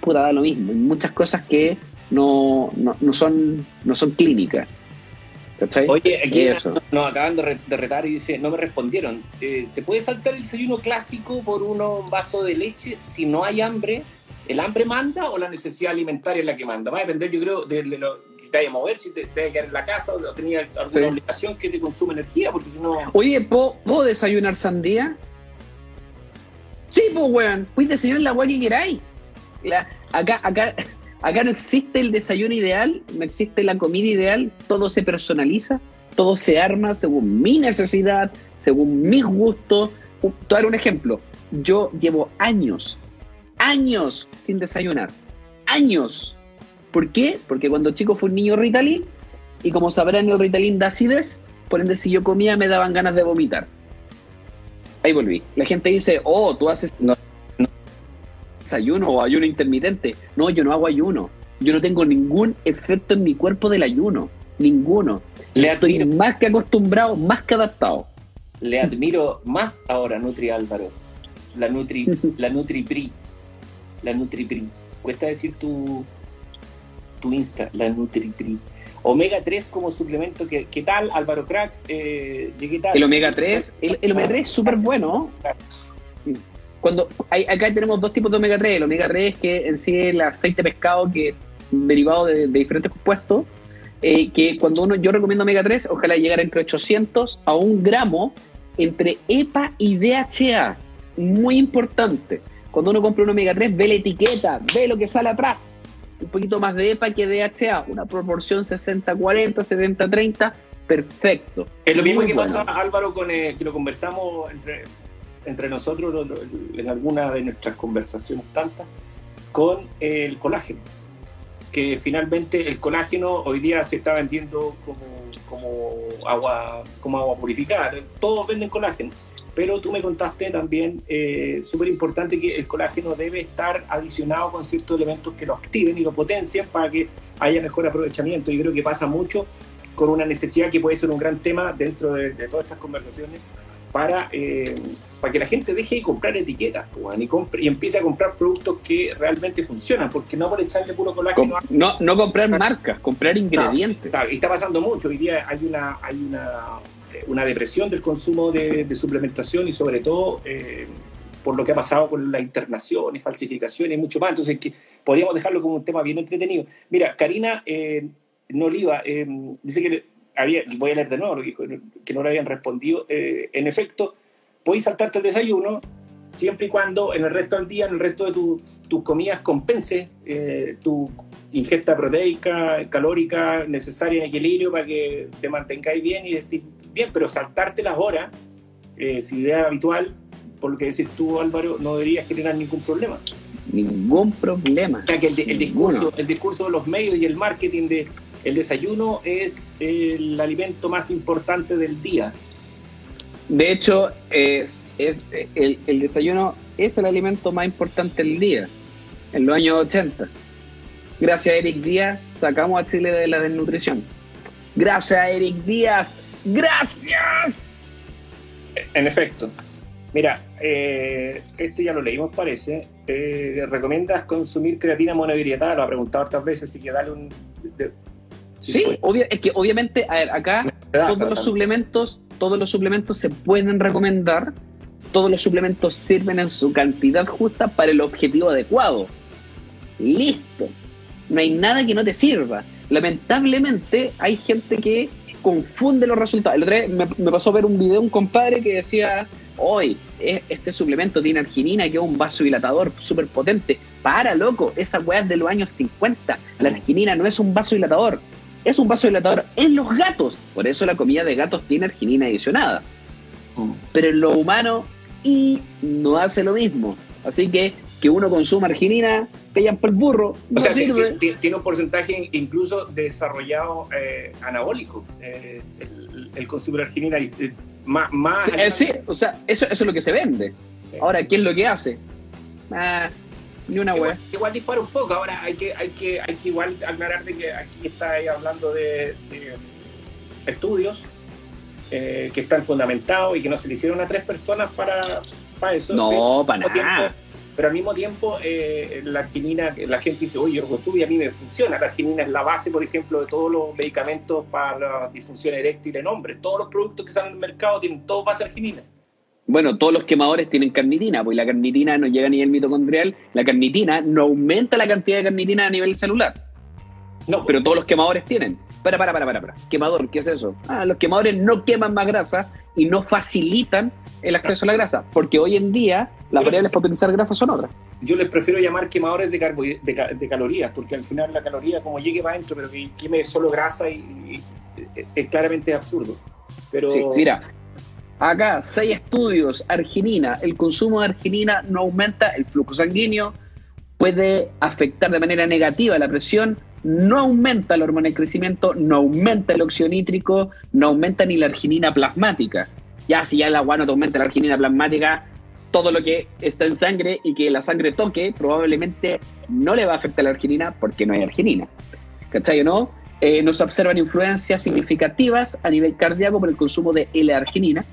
puta, da lo mismo. Hay muchas cosas que no, no, no son, no son clínicas. ¿Cachai? Oye, aquí Eso. nos acaban de, re- de retar y dice, no me respondieron. Eh, ¿Se puede saltar el desayuno clásico por uno, un vaso de leche si no hay hambre? ¿El hambre manda o la necesidad alimentaria es la que manda? Va a depender, yo creo, de, de lo, si te vayas a mover, si te, te vas a quedar en la casa o tenías alguna Sí. obligación que te consume energía, porque si no... Oye, ¿puedo, ¿puedo desayunar sandía? Sí, pues, weón. Puedes desayunar la weá que queráis. La- acá, acá, acá no existe el desayuno ideal, no existe la comida ideal, todo se personaliza, todo se arma según mi necesidad, según mis gustos. Te voy a dar un ejemplo. Yo llevo años, años sin desayunar. Años. ¿Por qué? Porque cuando chico fue un niño Ritalin y como sabrán el Ritalin da acidez, por ende si yo comía me daban ganas de vomitar. Ahí volví. La gente dice, oh, tú haces. Desayuno o ayuno intermitente. No, yo no hago ayuno. Yo no tengo ningún efecto en mi cuerpo del ayuno. Ninguno. Le Estoy admiro, más que acostumbrado, más que adaptado. le admiro más ahora Nutri Álvaro. La Nutri, (laughs) la Nutri Pri. La Nutri Pri. Cuesta decir tu, tu Insta, la Nutri Pri. Omega 3 como suplemento, ¿qué, qué tal, Álvaro Crack? Eh, llegué tarde. El omega 3, el, el omega 3 es súper bueno. Cuando hay, acá tenemos dos tipos de omega 3. El omega 3 que en sí es el aceite de pescado que derivado de, de diferentes compuestos. eh, que cuando uno, yo recomiendo omega 3, ojalá llegara entre 800 a 1 gramo entre EPA y DHA. Muy importante. Cuando uno compra un omega 3, ve la etiqueta, ve lo que sale atrás. Un poquito más de EPA que DHA. Una proporción 60-40, 70-30. Perfecto. Es lo mismo Muy que bueno. pasa, Álvaro, con, eh, que lo conversamos entre, entre nosotros en alguna de nuestras conversaciones tantas, con el colágeno. Que finalmente el colágeno hoy día se está vendiendo como, como, agua, como agua purificada. Todos venden colágeno. Pero tú me contaste también, eh, súper importante, que el colágeno debe estar adicionado con ciertos elementos que lo activen y lo potencien para que haya mejor aprovechamiento. Yo creo que pasa mucho con una necesidad que puede ser un gran tema dentro de, de todas estas conversaciones para, eh, para que la gente deje de comprar etiquetas pues, y, compre- y empiece a comprar productos que realmente funcionan, porque no por echarle puro Com- colágeno a- no, no comprar marcas, comprar ingredientes. Está- y está pasando mucho. Hoy día hay una, hay una, eh, una depresión del consumo de, de suplementación y sobre todo eh, por lo que ha pasado con la internación y falsificación y mucho más. Entonces, que podríamos dejarlo como un tema bien entretenido. Mira, Karina eh, Noliva eh, dice que había, voy a leer de nuevo lo que dijo, que no le habían respondido. Eh, en efecto, podéis saltarte el desayuno siempre y cuando en el resto del día, en el resto de tu- tus comidas compense eh, tu ingesta proteica, calórica necesaria en equilibrio para que te mantengáis bien y estés bien, pero saltarte las horas, eh, si es habitual, por lo que decís tú Álvaro, no debería generar ningún problema. Ningún problema. O sea que el, el discurso, el discurso de los medios y el marketing de el desayuno es el alimento más importante del día. De hecho, es, es el, el desayuno es el alimento más importante del día. En los años 80. Gracias a Eric Díaz sacamos a Chile de la desnutrición. Gracias a Eric Díaz. Gracias. En efecto. Mira, eh, este ya lo leímos, parece. Eh, ¿Recomiendas consumir creatina monohidratada? Lo ha preguntado otras veces, así que dale un... de- Sí, puede. obvio, es que obviamente, a ver, acá todos los suplementos, todos los suplementos se pueden recomendar, todos los suplementos sirven en su cantidad justa para el objetivo adecuado. Listo. No hay nada que no te sirva. Lamentablemente hay gente que confunde los resultados. El otro día me, me pasó a ver un video de un compadre que decía, hoy este suplemento tiene arginina, que es un vasodilatador súper potente. Para, loco, esa weá es de los años 50. La arginina no es un vasodilatador, es un vasodilatador en los gatos. Por eso la comida de gatos tiene arginina adicionada. Mm. Pero en lo humano y no hace lo mismo. Así que que uno consuma arginina, que hayan por el burro, O no sea, sirve. tiene un porcentaje incluso desarrollado eh, anabólico. eh, el, el consumo de arginina eh, más... más Sí, sí, o sea, eso, eso es lo que se vende. Ahora, ¿qué es lo que hace? Ah, ni una Igual, igual dispara un poco. Ahora hay que, hay que, hay que igual aclarar de que aquí está hablando de, de estudios eh, que están fundamentados y que no se le hicieron a tres personas para, para eso. No, para nada. pero al mismo tiempo, eh, la arginina, la gente dice, oye, y a mí me funciona. La arginina es la base, por ejemplo, de todos los medicamentos para la disfunción eréctil en hombres. Todos los productos que están en el mercado tienen todo base arginina. Bueno, todos los quemadores tienen carnitina, pues la carnitina no llega a nivel mitocondrial. La carnitina no aumenta la cantidad de carnitina a nivel celular. No. Pero todos los quemadores tienen. Para, para, para, para, para. Quemador, ¿qué es eso? Ah, los quemadores no queman más grasa y no facilitan el acceso a la grasa, porque hoy en día las variables para utilizar grasa son otras. Yo les prefiero llamar quemadores de, de, calorías, porque al final la caloría como llegue va adentro, pero que queme solo grasa y, es claramente absurdo. Pero... Sí, mira, acá seis estudios, arginina, el consumo de arginina no aumenta el flujo sanguíneo, puede afectar de manera negativa la presión, no aumenta la hormona de crecimiento, no aumenta el óxido nítrico, no aumenta ni la arginina plasmática. Ya si ya el agua no te aumenta la arginina plasmática, todo lo que está en sangre y que la sangre toque probablemente no le va a afectar la arginina porque no hay arginina. ¿Cachai o no? Eh, observan influencias significativas a nivel cardíaco por el consumo de L-arginina,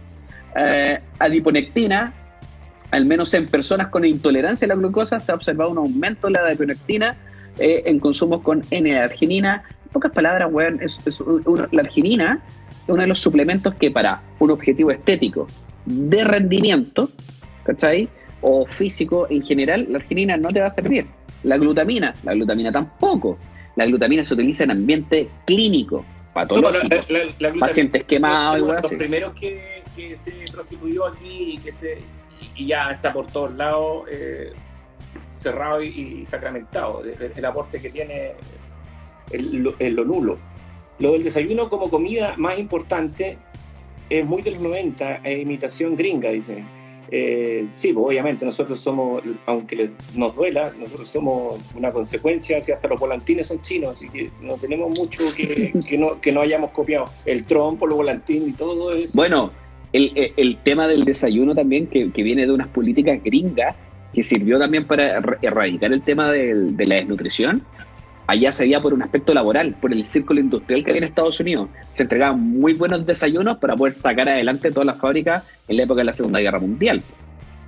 eh, adiponectina, al menos en personas con intolerancia a la glucosa se ha observado un aumento de la adiponectina eh, en consumos con N-arginina. En pocas palabras, es, la arginina es uno de los suplementos que para un objetivo estético de rendimiento, ¿cachai? O físico en general, la arginina no te va a servir. La glutamina, la glutamina tampoco. La glutamina se utiliza en ambiente clínico, patológico, pacientes quemados. Los primeros que, se prostituyó aquí y que se y ya está por todos lados. Eh, cerrado y, sacramentado, el, aporte que tiene en lo, nulo. Lo del desayuno como comida más importante es muy de los 90, es imitación gringa, dice. Eh, sí, pues, obviamente nosotros somos, aunque nos duela, nosotros somos una consecuencia, si hasta los volantines son chinos, así que no tenemos mucho que, no, que no hayamos copiado. El trompo, los volantines y todo eso. Bueno, el, el, tema del desayuno también, que, que viene de unas políticas gringas, que sirvió también para erradicar el tema de, la desnutrición, allá se veía por un aspecto laboral, por el círculo industrial que había en Estados Unidos. Se entregaban muy buenos desayunos para poder sacar adelante todas las fábricas en la época de la Segunda Guerra Mundial.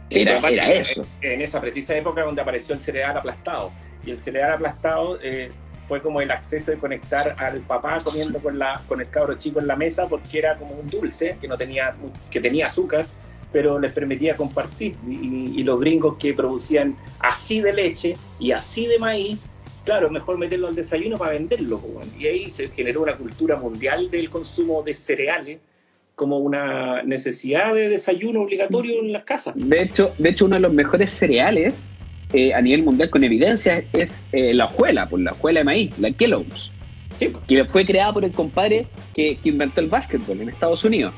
era, eso. En esa precisa época donde apareció el cereal aplastado. Y el cereal aplastado eh, fue como el acceso de conectar al papá comiendo con, la, con el cabro chico en la mesa porque era como un dulce que, no tenía, que tenía azúcar pero les permitía compartir. Y, los gringos que producían así de leche y así de maíz, claro, mejor meterlo al desayuno para venderlo. Y ahí se generó una cultura mundial del consumo de cereales como una necesidad de desayuno obligatorio en las casas. De hecho, de hecho uno de los mejores cereales eh, a nivel mundial con evidencia es eh, la hojuela, por pues, la hojuela de maíz, la Kellogg's, que fue creada por el compadre que, que inventó el básquetbol en Estados Unidos.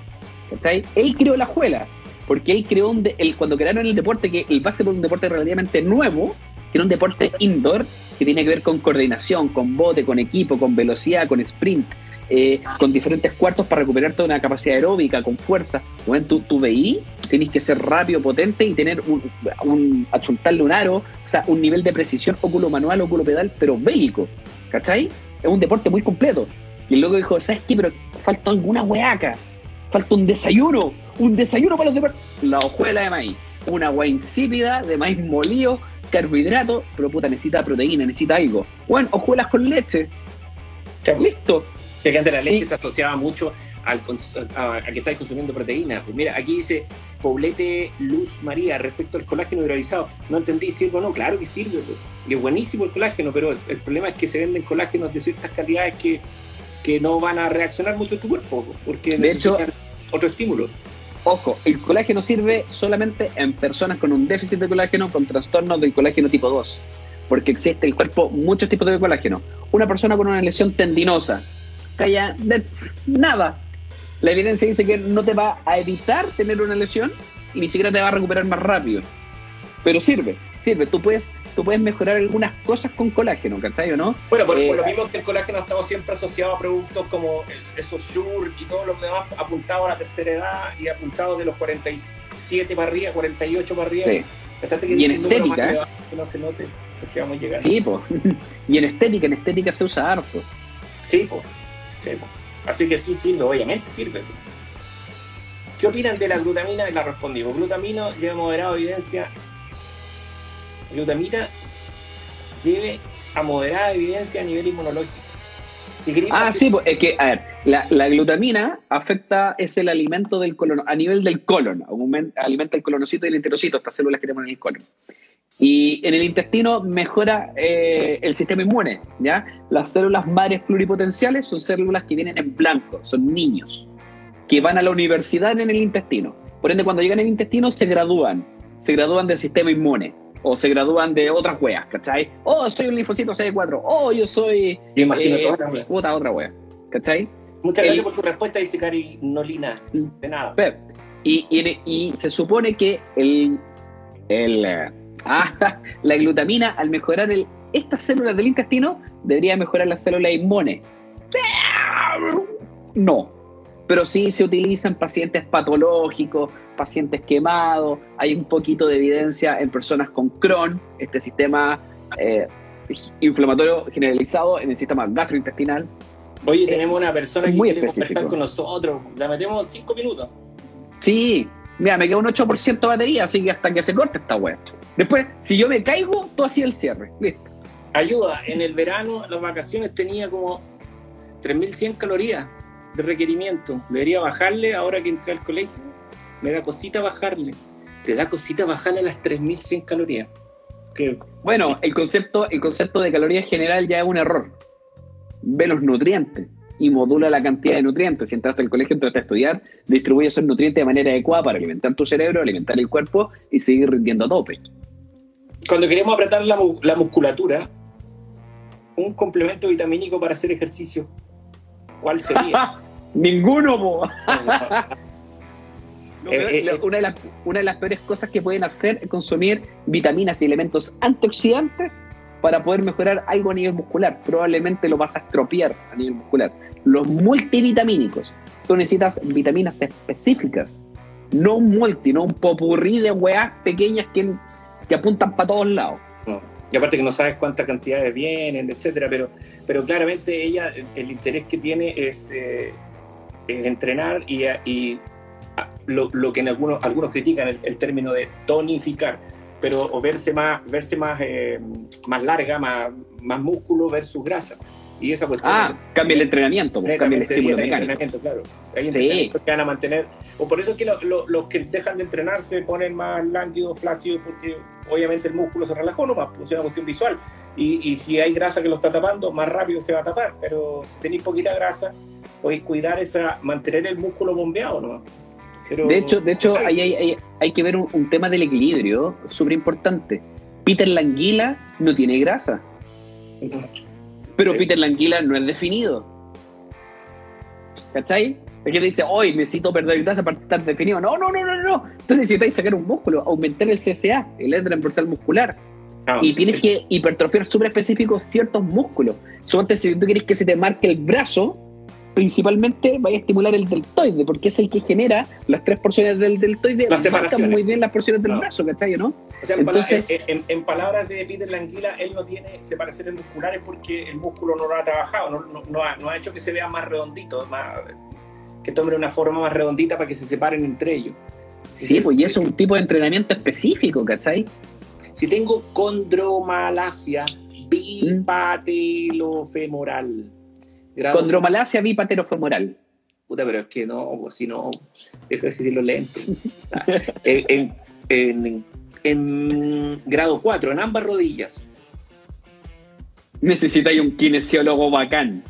Él creó la hojuela porque él creó un cuando crearon el deporte, que el básquetbol es un deporte relativamente nuevo, que era un deporte indoor que tiene que ver con coordinación, con bote, con equipo, con velocidad, con sprint, eh, con diferentes cuartos para recuperar toda una capacidad aeróbica, con fuerza. Bueno, tú, tú veí, tenés que ser rápido, potente y tener un, un achuntarle un aro, o sea, un nivel de precisión óculo manual, óculo pedal, pero bélico, ¿cachai? Es un deporte muy completo. Y luego dijo, ¿sabes qué? Pero falta alguna hueaca, falta un desayuno un desayuno para los demás. La hojuela de maíz. Una agua insípida de maíz molido, carbohidrato, pero puta, necesita proteína, necesita algo. Bueno, hojuelas con leche. Listo. Que antes la leche se asociaba mucho al, a, que estáis consumiendo proteína. Pues mira, aquí dice Poblete Luz María respecto al colágeno hidrolizado. No entendí, ¿sirve o no? Claro que sirve. Pues. Y es buenísimo el colágeno, pero el, problema es que se venden colágenos de ciertas calidades que, que no van a reaccionar mucho en tu cuerpo, pues, porque de hecho, otro estímulo. Ojo, el colágeno sirve solamente en personas con un déficit de colágeno con trastornos del colágeno tipo 2, porque existe en el cuerpo muchos tipos de colágeno. Una persona con una lesión tendinosa, calla de nada. La evidencia dice que no te va a evitar tener una lesión y ni siquiera te va a recuperar más rápido. Pero sirve, sirve. Tú puedes tú puedes mejorar algunas cosas con colágeno, ¿cachai o no? Bueno, por, lo eh, mismo que el colágeno ha estado siempre asociado a productos como esos Shure y todos los demás apuntados a la tercera edad y apuntados de los 47 para arriba, 48 para arriba. Sí. y en estética. ¿eh? Que, no se note, porque vamos a llegar. Sí, pues. (laughs) y en estética, en estética se usa harto. Sí, pues. Sí, Así que sí sirve, obviamente sirve. ¿Qué opinan de la glutamina? La respondimos. Glutamina lleva moderada evidencia. Glutamina lleve a moderada evidencia a nivel inmunológico. Si ah, sí, pues, es que, a ver, la, la, glutamina afecta, es el alimento del colon, a nivel del colon, alimenta el colonocito y el enterocito, estas células que tenemos en el colon. Y en el intestino mejora eh, el sistema inmune, ¿ya? Las células madres pluripotenciales son células que vienen en blanco, son niños, que van a la universidad en el intestino. Por ende, cuando llegan al intestino se gradúan, se gradúan del sistema inmune o se gradúan de otras weas, ¿cachai? Oh, soy un linfocito CD4, oh, yo soy... Yo imagino eh, Puta, otra wea, ¿cachai? Muchas gracias por tu respuesta, dice Cari Nolina. De nada. Y, y, y, se supone que el, el Ah, (laughs) la glutamina, al mejorar el, estas células del intestino, debería mejorar las células inmunes. No, pero sí se utiliza en pacientes patológicos, pacientes quemados. Hay un poquito de evidencia en personas con Crohn, este sistema eh, inflamatorio generalizado en el sistema gastrointestinal. Oye, tenemos una persona que quiere conversar con nosotros. La metemos cinco minutos. Sí, Mira, me queda un 8% de batería, así que hasta que se corte esta wea. Después, si yo me caigo, tú hacías el cierre. Listo. Ayuda, en el verano, las vacaciones tenía como 3.100 calorías de requerimiento. Debería bajarle ahora que entré al colegio. Me da cosita bajarle. Te da cosita bajarle las 3.100 calorías. Bueno, el concepto, el concepto de calorías general ya es un error. Ve los nutrientes y modula la cantidad de nutrientes. Si entraste al colegio, entraste a estudiar, distribuye esos nutrientes de manera adecuada para alimentar tu cerebro, alimentar el cuerpo y seguir rindiendo a tope. Cuando queremos apretar la, musculatura, un complemento vitamínico para hacer ejercicio, ¿cuál sería? (laughs) Ninguno, (laughs) eh, eh, una, de las, una de las peores cosas que pueden hacer es consumir vitaminas y elementos antioxidantes para poder mejorar algo a nivel muscular. Probablemente lo vas a estropear a nivel muscular. Los multivitamínicos, tú necesitas vitaminas específicas, no un multi, no un popurrí de weas pequeñas que, que apuntan para todos lados. Y aparte que no sabes cuántas cantidades vienen, etcétera, pero, pero claramente ella, el interés que tiene es, eh, entrenar y, y lo, lo, que en algunos, algunos critican el término de tonificar pero o verse más, verse más, eh, más larga, más, más músculo versus grasa. Y esa cuestión. Ah, cambia el entrenamiento, pues, cambia el estímulo entrenamiento, claro. Hay entrenamientos que van a mantener. O por eso es que los que dejan de entrenar se ponen más lánguidos, flácidos, porque obviamente el músculo se relajó nomás, pues, es una cuestión visual. Y, y, si hay grasa que lo está tapando, más rápido se va a tapar. Pero si tenéis poquita grasa, podéis cuidar esa, mantener el músculo bombeado nomás de hecho, de hecho hay, hay, que ver un, tema del equilibrio súper importante. Peter Languila no tiene grasa. Pero Peter Languila no es definido. ¿Cachai? Es que dice, hoy necesito perder grasa para estar definido. No, no, no, no, no. Entonces necesitáis sacar un músculo, aumentar el CSA, el en portal muscular. Ah, y tienes que hipertrofiar súper específicos ciertos músculos. Suponte si tú quieres que se te marque el brazo, principalmente vaya a estimular el deltoide, porque es el que genera las tres porciones del deltoide, marcan muy bien las porciones del brazo, ¿cachai? ¿no? O sea, en, palabras de Peter Languila, él no tiene separaciones musculares porque el músculo no lo ha trabajado, no, no, ha, no ha, hecho que se vea más redondito, más, que tome una forma más redondita para que se separen entre ellos. Sí, pues y eso es un tipo de entrenamiento específico, ¿cachai? Si tengo condromalacia bipatelofemoral, Condromalacia bipaterofemoral. Puta, pero es que no, pues, si no, dejo de decirlo lento. Ah, (laughs) en, en, en, grado 4, en ambas rodillas. Necesitáis un kinesiólogo bacán.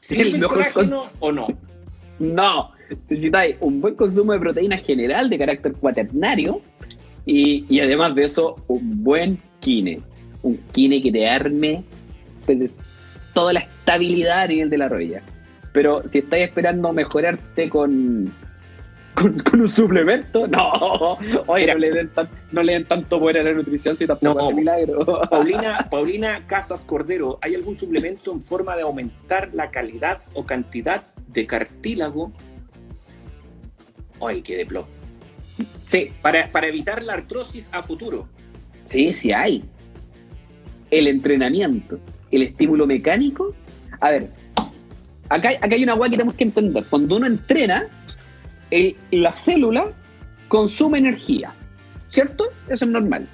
¿Sirve el, colágeno o no? No, necesitáis un buen consumo de proteína general de carácter cuaternario y, y además de eso, un buen kine. Un kine que te arme toda la estabilidad a nivel de la rodilla. Pero si estáis esperando mejorarte con, con, un suplemento, no, (laughs) oye, no, le den no le den tanto poder a la nutrición si tampoco no, milagro. (laughs) Paulina, Paulina Casas Cordero, ¿hay algún suplemento en forma de aumentar la calidad o cantidad de cartílago? Ay, qué de plomo. Sí. Para, para evitar la artrosis a futuro. Sí, sí hay. El entrenamiento, el estímulo mecánico a ver, acá, acá hay una guay que tenemos que entender. Cuando uno entrena, el- la célula consume energía, ¿cierto? Eso es normal.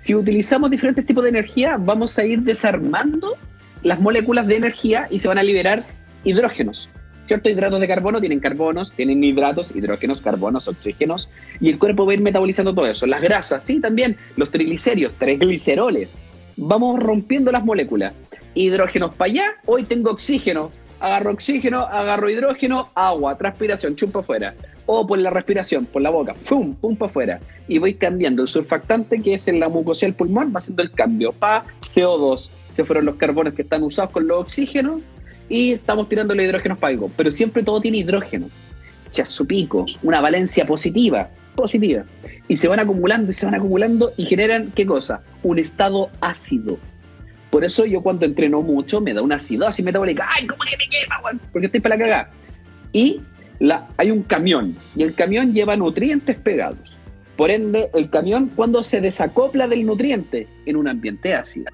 Si utilizamos diferentes tipos de energía, vamos a ir desarmando las moléculas de energía y se van a liberar hidrógenos. ¿Cierto? Hidratos de carbono tienen carbonos, tienen hidratos, hidrógenos, carbonos, oxígenos, y el cuerpo va a ir metabolizando todo eso. Las grasas, sí, también, los triglicéridos, trigliceroles. Vamos rompiendo las moléculas. Hidrógenos para allá, hoy tengo oxígeno, agarro oxígeno, agarro hidrógeno, agua, transpiración, chupa afuera. O por la respiración, por la boca, ¡pum! ¡pum! para afuera. Y voy cambiando. El surfactante que es en la mucosidad del pulmón va haciendo el cambio. Pa, CO2. Se fueron los carbonos que están usados con los oxígenos y estamos tirando los hidrógenos algo. Pero siempre todo tiene hidrógeno. Ya su pico, una valencia positiva, positiva. Y se van acumulando y se van acumulando y generan, ¿qué cosa? Un estado ácido. Por eso yo cuando entreno mucho me da una acidosis metabólica. ¡Ay, cómo que me quema! Porque estoy para la cagada. Y hay un camión y el camión lleva nutrientes pegados. Por ende, el camión cuando se desacopla del nutriente en un ambiente ácido.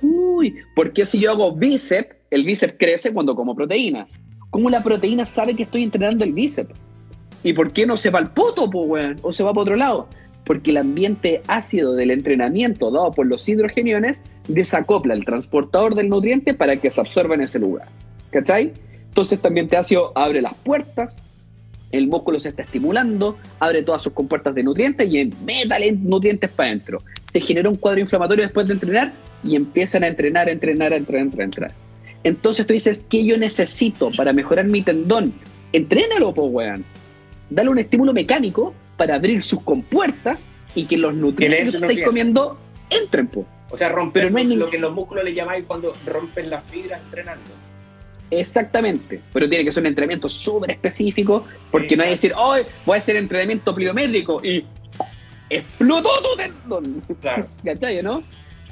Uy, porque si yo hago bíceps, el bíceps crece cuando como proteína. ¿Cómo la proteína sabe que estoy entrenando el bíceps? ¿Y por qué no se va al puto, po, weón? O se va para otro lado. Porque el ambiente ácido del entrenamiento dado por los hidrogeniones desacopla el transportador del nutriente para que se absorba en ese lugar. ¿Cachai? Entonces este ambiente ácido abre las puertas, el músculo se está estimulando, abre todas sus compuertas de nutrientes y métale nutrientes para adentro. Se genera un cuadro inflamatorio después de entrenar y empiezan a entrenar, a entrenar, a entrenar, a entrenar. Entonces tú dices, ¿qué yo necesito para mejorar mi tendón? Entrénalo, po, weón. Dale un estímulo mecánico para abrir sus compuertas y que los nutrientes que estáis comiendo entren, po. O sea, romper no lo que los músculos le llamáis cuando rompen las fibras entrenando. Exactamente, pero tiene que ser un entrenamiento súper específico, porque Sí, no hay que decir, hoy voy a hacer entrenamiento pliométrico y explotó tu tendón. Claro. (laughs) ¿Cachai, no?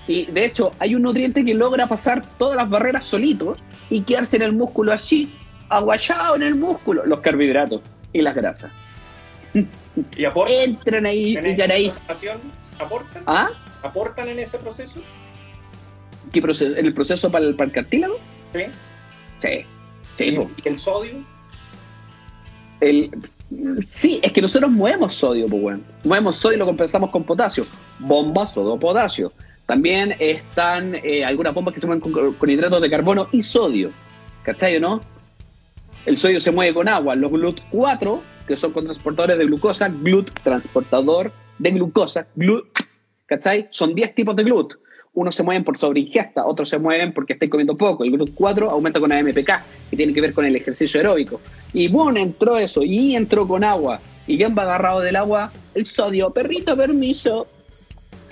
Y de hecho, hay un nutriente que logra pasar todas las barreras solito y quedarse en el músculo así, aguachado en el músculo, los carbohidratos y las grasas. (laughs) ¿Y aportan? Entran ahí en y ahí. ¿Aportan? ¿Ah? ¿Aportan en ese proceso? ¿Qué proceso? ¿En el proceso para el, para el cartílago? Sí. Sí. Sí, ¿Y, el sodio? El, sí, es que nosotros movemos sodio, pues, weón. Movemos sodio y lo compensamos con potasio. Bombas, sodio, potasio. También están eh, algunas bombas que se mueven con, con hidratos de carbono y sodio. ¿Cachai o no? El sodio se mueve con agua. Los GLUT4, que son transportadores de glucosa, GLUT, transportador de glucosa, GLUT, ¿cachai? Son 10 tipos de GLUT. Unos se mueven por sobreingesta, otros se mueven porque estáis comiendo poco. El GLUT4 aumenta con AMPK, que tiene que ver con el ejercicio aeróbico. Y bueno, entró eso, y entró con agua. ¿Y quién va agarrado del agua? El sodio. Perrito, permiso.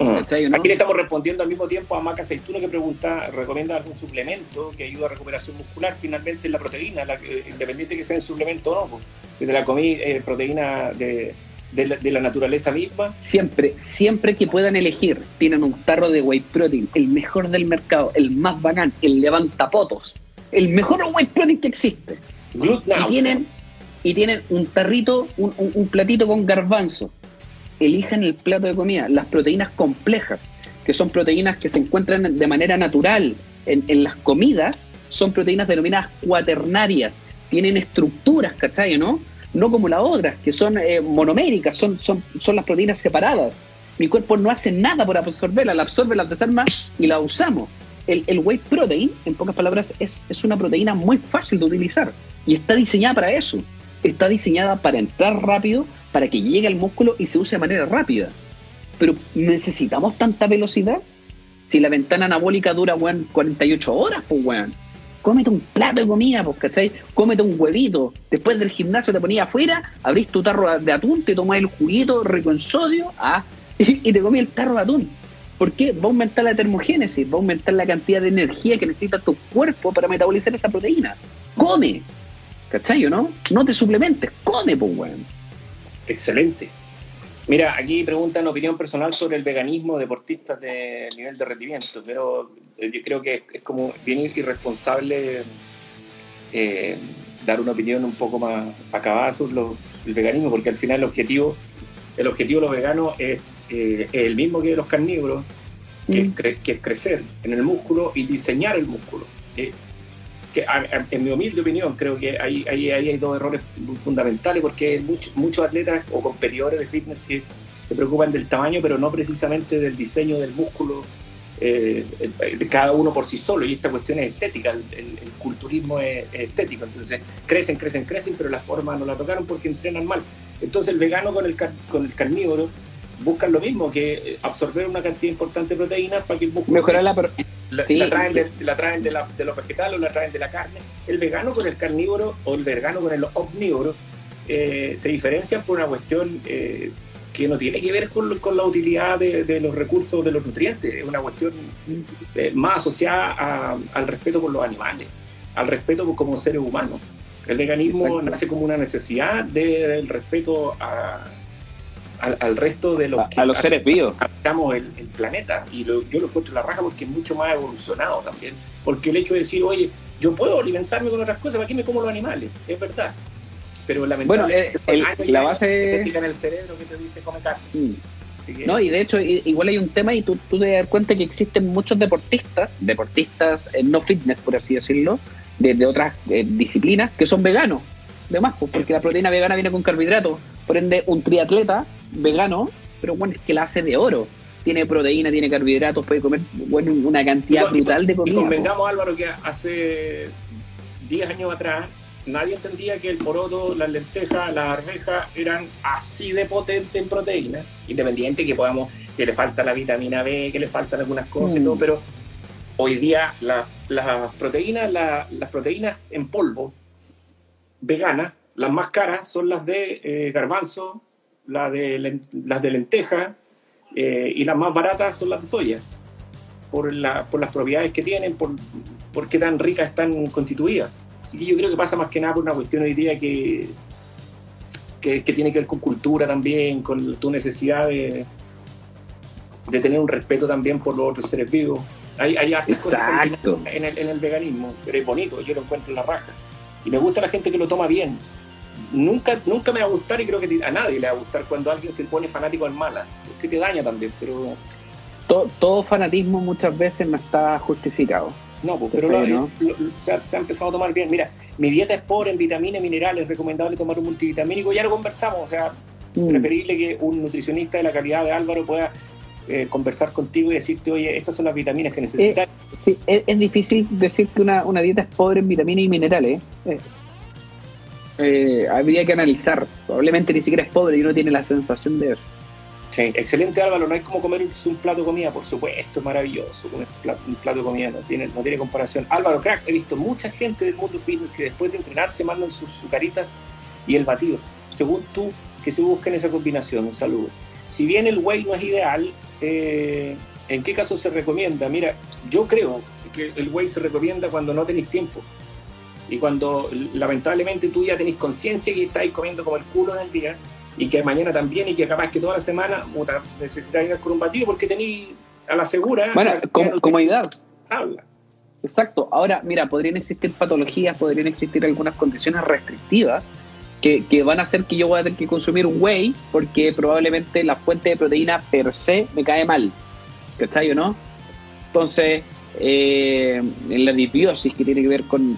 ¿Cachai, no? Aquí le estamos respondiendo al mismo tiempo a Maca Aceituno que pregunta, recomienda algún suplemento que ayude a recuperación muscular. Finalmente es la proteína, la, independiente que sea en suplemento o no. pues. Si te la comí eh, proteína de, de la, de la naturaleza misma, Siempre, siempre que puedan elegir, tienen un tarro de whey protein, el mejor del mercado, el más bacán, el levantapotos, el mejor whey protein que existe. Glut Y tienen, y tienen un tarrito, un, un- un platito con garbanzo. Elijan el plato de comida, las proteínas complejas, que son proteínas que se encuentran de manera natural en, en las comidas, son proteínas denominadas cuaternarias, tienen estructuras, ¿cachai? ¿No? No como las otras, que son eh, monoméricas, son, son, son las proteínas separadas. Mi cuerpo no hace nada por absorberlas, la absorbe, las desarma y la usamos. El, el whey protein, en pocas palabras, es, es una proteína muy fácil de utilizar y está diseñada para eso. Está diseñada para entrar rápido, para que llegue al músculo y se use de manera rápida. Pero ¿necesitamos tanta velocidad? Si la ventana anabólica dura, weón, 48 horas, pues, weón. Cómete un plato de comida, pues, ¿cachai? Cómete un huevito. Después del gimnasio te ponías afuera, abrís tu tarro de atún, te tomás el juguito rico en sodio, ah, (laughs) y, y te comí el tarro de atún. ¿Por qué? Va a aumentar la termogénesis, va a aumentar la cantidad de energía que necesita tu cuerpo para metabolizar esa proteína. ¡Come! ¿Cachai o no? No te suplementes, come, pues, weón. excelente. Mira, aquí preguntan opinión personal sobre el veganismo de deportistas de nivel de rendimiento, pero eh, yo creo que es, como bien irresponsable eh, dar una opinión un poco más acabada sobre lo- el veganismo, porque al final el objetivo, el objetivo de los veganos es, eh, es el mismo que de los carnívoros, que, es Mm. cre- que es crecer en el músculo y diseñar el músculo. Que en mi humilde opinión creo que ahí, hay dos errores fundamentales porque hay muchos atletas o competidores de fitness que se preocupan del tamaño pero no precisamente del diseño del músculo eh, de cada uno por sí solo y esta cuestión es estética, el, culturismo es, estético, entonces crecen, crecen, crecen pero la forma no la tocaron porque entrenan mal. Entonces el vegano con el, con el carnívoro buscan lo mismo, que absorber una cantidad importante de proteínas para que el músculo... Mejorar la... La, la, traen, de, la traen de, de, los vegetales o la traen de la carne. El vegano con el carnívoro o el vegano con el omnívoro eh, se diferencian por una cuestión eh, que no tiene que ver con, con la utilidad de, de, los recursos de los nutrientes, es una cuestión eh, más asociada al respeto por los animales, al respeto como seres humanos. El veganismo nace como una necesidad del respeto a, al, resto de los a, los seres vivos. Habitamos el, el, planeta. Y yo lo encuentro la raja porque es mucho más evolucionado también. Porque el hecho de decir, oye, yo puedo alimentarme con otras cosas, ¿para qué me como los animales? Es verdad. Pero lamentablemente bueno, el, la base en el cerebro que te dice come carne. Mm. No, y de hecho, igual hay un tema y tú, tú te das cuenta que existen muchos deportistas, deportistas eh, no fitness, por así decirlo, de, otras eh, disciplinas, que son veganos, de más, pues, porque la proteína vegana viene con carbohidratos. Por ende, un triatleta vegano, pero bueno, es que la hace de oro. Tiene proteína, tiene carbohidratos, puede comer bueno, una cantidad brutal de comida. Y convengamos, Álvaro, que hace 10 años atrás nadie entendía que el poroto, las lentejas, las arvejas eran así de potentes en proteína, independiente que podamos, que le falta la vitamina B, que le faltan algunas cosas y todo, mm. pero hoy día las proteínas, las proteínas en polvo veganas, las más caras son las de eh, garbanzo, las de, las de lenteja eh, y las más baratas son las de soya, por, la, por las propiedades que tienen, por, por qué tan ricas están constituidas. Y yo creo que pasa más que nada por una cuestión hoy día que, que, tiene que ver con cultura también, con tu necesidad de, de tener un respeto también por los otros seres vivos. Hay, hay Exacto. En el, en el veganismo, pero es bonito, yo lo encuentro en la raja. Y me gusta la gente que lo toma bien, nunca, nunca me va a gustar y creo que a nadie le va a gustar cuando alguien se pone fanático en mala, porque te daña también, pero... Todo, fanatismo muchas veces no está justificado. No, pues, pero se, ha, empezado a tomar bien. Mira, mi dieta es pobre en vitaminas y minerales, es recomendable tomar un multivitamínico, ya lo conversamos, o sea, mm. preferible que un nutricionista de la calidad de Álvaro pueda eh, conversar contigo y decirte, oye, estas son las vitaminas que necesitas. Eh, sí, es, difícil decir que una, una, dieta es pobre en vitaminas y minerales. Eh, eh, habría que analizar. Probablemente ni siquiera es pobre y uno tiene la sensación de eso. Sí, excelente Álvaro, no hay como comer un plato de comida, por supuesto, maravilloso, comer un plato, de comida no tiene, no tiene comparación. Álvaro, crack, he visto mucha gente del mundo fitness que después de entrenar se mandan sus sucaritas y el batido. Según tú, que se busquen esa combinación, un saludo. Si bien el whey no es ideal, eh, ¿en qué caso se recomienda? Mira, yo creo que el whey se recomienda cuando no tenéis tiempo y cuando lamentablemente tú ya tenés conciencia que estáis comiendo como el culo en el día y que mañana también y que capaz que toda la semana necesitas ir con un batido porque tenéis a la segura. Bueno, comodidad. Habla. Exacto. Ahora, mira, podrían existir patologías, podrían existir algunas condiciones restrictivas que, que, van a hacer que yo voy a tener que consumir un whey porque probablemente la fuente de proteína per se me cae mal. ¿Cachai o no? Entonces, eh, en la disbiosis, que tiene que ver con,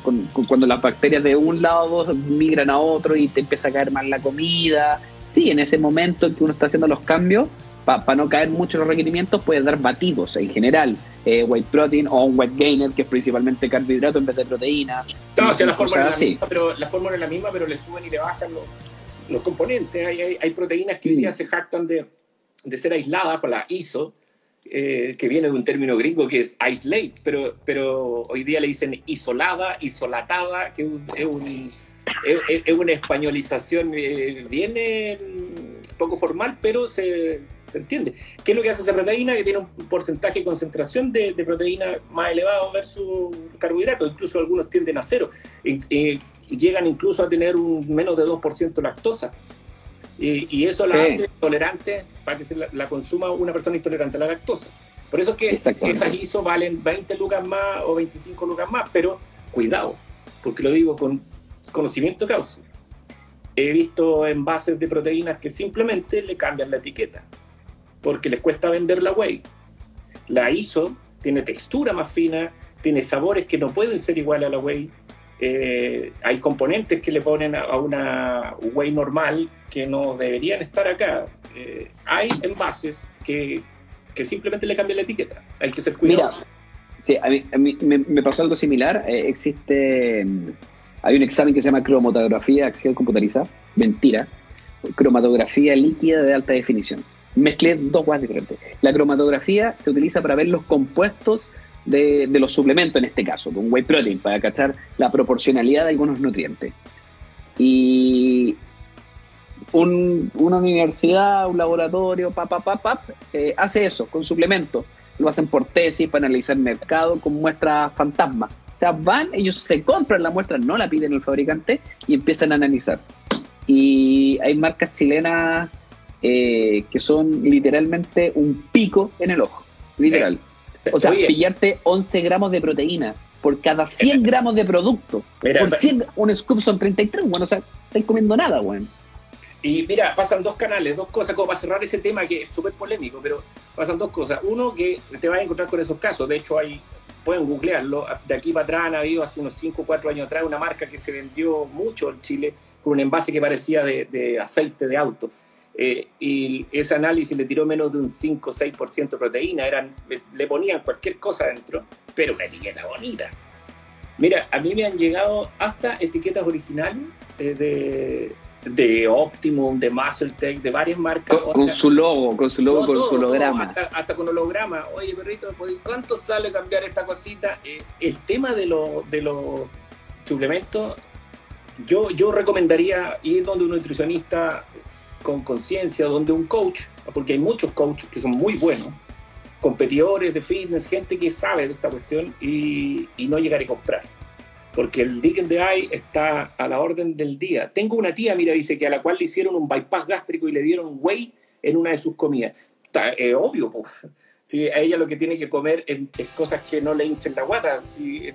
cuando las bacterias de un lado migran a otro y te empieza a caer mal la comida. Sí, en ese momento en que uno está haciendo los cambios, para no caer mucho en los requerimientos, puedes dar batidos en general, eh, white protein o un white gainer, que es principalmente carbohidrato en vez de proteína. No, o sea, la fórmula, es la misma, pero, la fórmula es la misma, pero le suben y le bajan los, los componentes. Hay, hay, proteínas que hoy día se jactan de, de ser aisladas por la ISO, eh, que viene de un término gringo que es isolate, pero, pero hoy día le dicen isolada, isolatada, que es, un, es, una españolización eh, bien poco formal, pero se, se, entiende. ¿Qué es lo que hace esa proteína? Que tiene un porcentaje de concentración de, proteína más elevado versus carbohidratos, incluso algunos tienden a cero, y, llegan incluso a tener un menos de 2% lactosa. Y, eso la hace tolerante para que se la, consuma una persona intolerante a la lactosa. Por eso es que esas ISO valen 20 lucas más o 25 lucas más, pero cuidado, porque lo digo con conocimiento causa. He visto envases de proteínas que simplemente le cambian la etiqueta, porque les cuesta vender la whey. La ISO tiene textura más fina, tiene sabores que no pueden ser iguales a la whey, eh, hay componentes que le ponen a, una whey normal que no deberían estar acá. Eh, hay envases que, que, simplemente le cambian la etiqueta. Hay que ser cuidadoso. sí, a mí, me, pasó algo similar. Eh, existe, mm, hay un examen que se llama cromatografía acción computarizada. Mentira. Cromatografía líquida de alta definición. Mezclé dos cosas diferentes. La cromatografía se utiliza para ver los compuestos de, los suplementos en este caso, con whey protein, para cachar la proporcionalidad de algunos nutrientes. Y una universidad, un laboratorio, pap, pap, eh, hace eso con suplementos. Lo hacen por tesis para analizar el mercado con muestras fantasma. O sea, van, ellos se compran la muestra, no la piden el fabricante y empiezan a analizar. Y hay marcas chilenas eh, que son literalmente un pico en el ojo, literal. O sea, pillarte 11 gramos de proteína por cada 100 gramos de producto. por 100, un scoop son 33, bueno, o sea, estáis comiendo nada, weón. Y mira, pasan dos canales, dos cosas, como para cerrar ese tema que es súper polémico, pero pasan dos cosas. Uno, que te vas a encontrar con esos casos, de hecho hay, pueden googlearlo, de aquí para atrás han habido hace unos 5 o 4 años atrás una marca que se vendió mucho en Chile con un envase que parecía de, aceite de auto. Eh, y ese análisis le tiró menos de un 5 o 6% de proteína, eran, le ponían cualquier cosa dentro, pero una etiqueta bonita. Mira, a mí me han llegado hasta etiquetas originales eh, de, de Optimum, de MuscleTech, de varias marcas. Con, su logo, con su logo, con su holograma. hasta, con holograma. Oye, perrito, ¿cuánto sale cambiar esta cosita? Eh, el tema de, de los suplementos, yo, yo recomendaría ir donde un nutricionista con conciencia, donde un coach, porque hay muchos coaches que son muy buenos, competidores de fitness, gente que sabe de esta cuestión y, no llegar a comprar. Porque el Dick de the está a la orden del día. Tengo una tía, mira, dice que a la cual le hicieron un bypass gástrico y le dieron whey en una de sus comidas. Está, obvio, pues. Si a ella lo que tiene que comer es, cosas que no le hinchen la guata. Si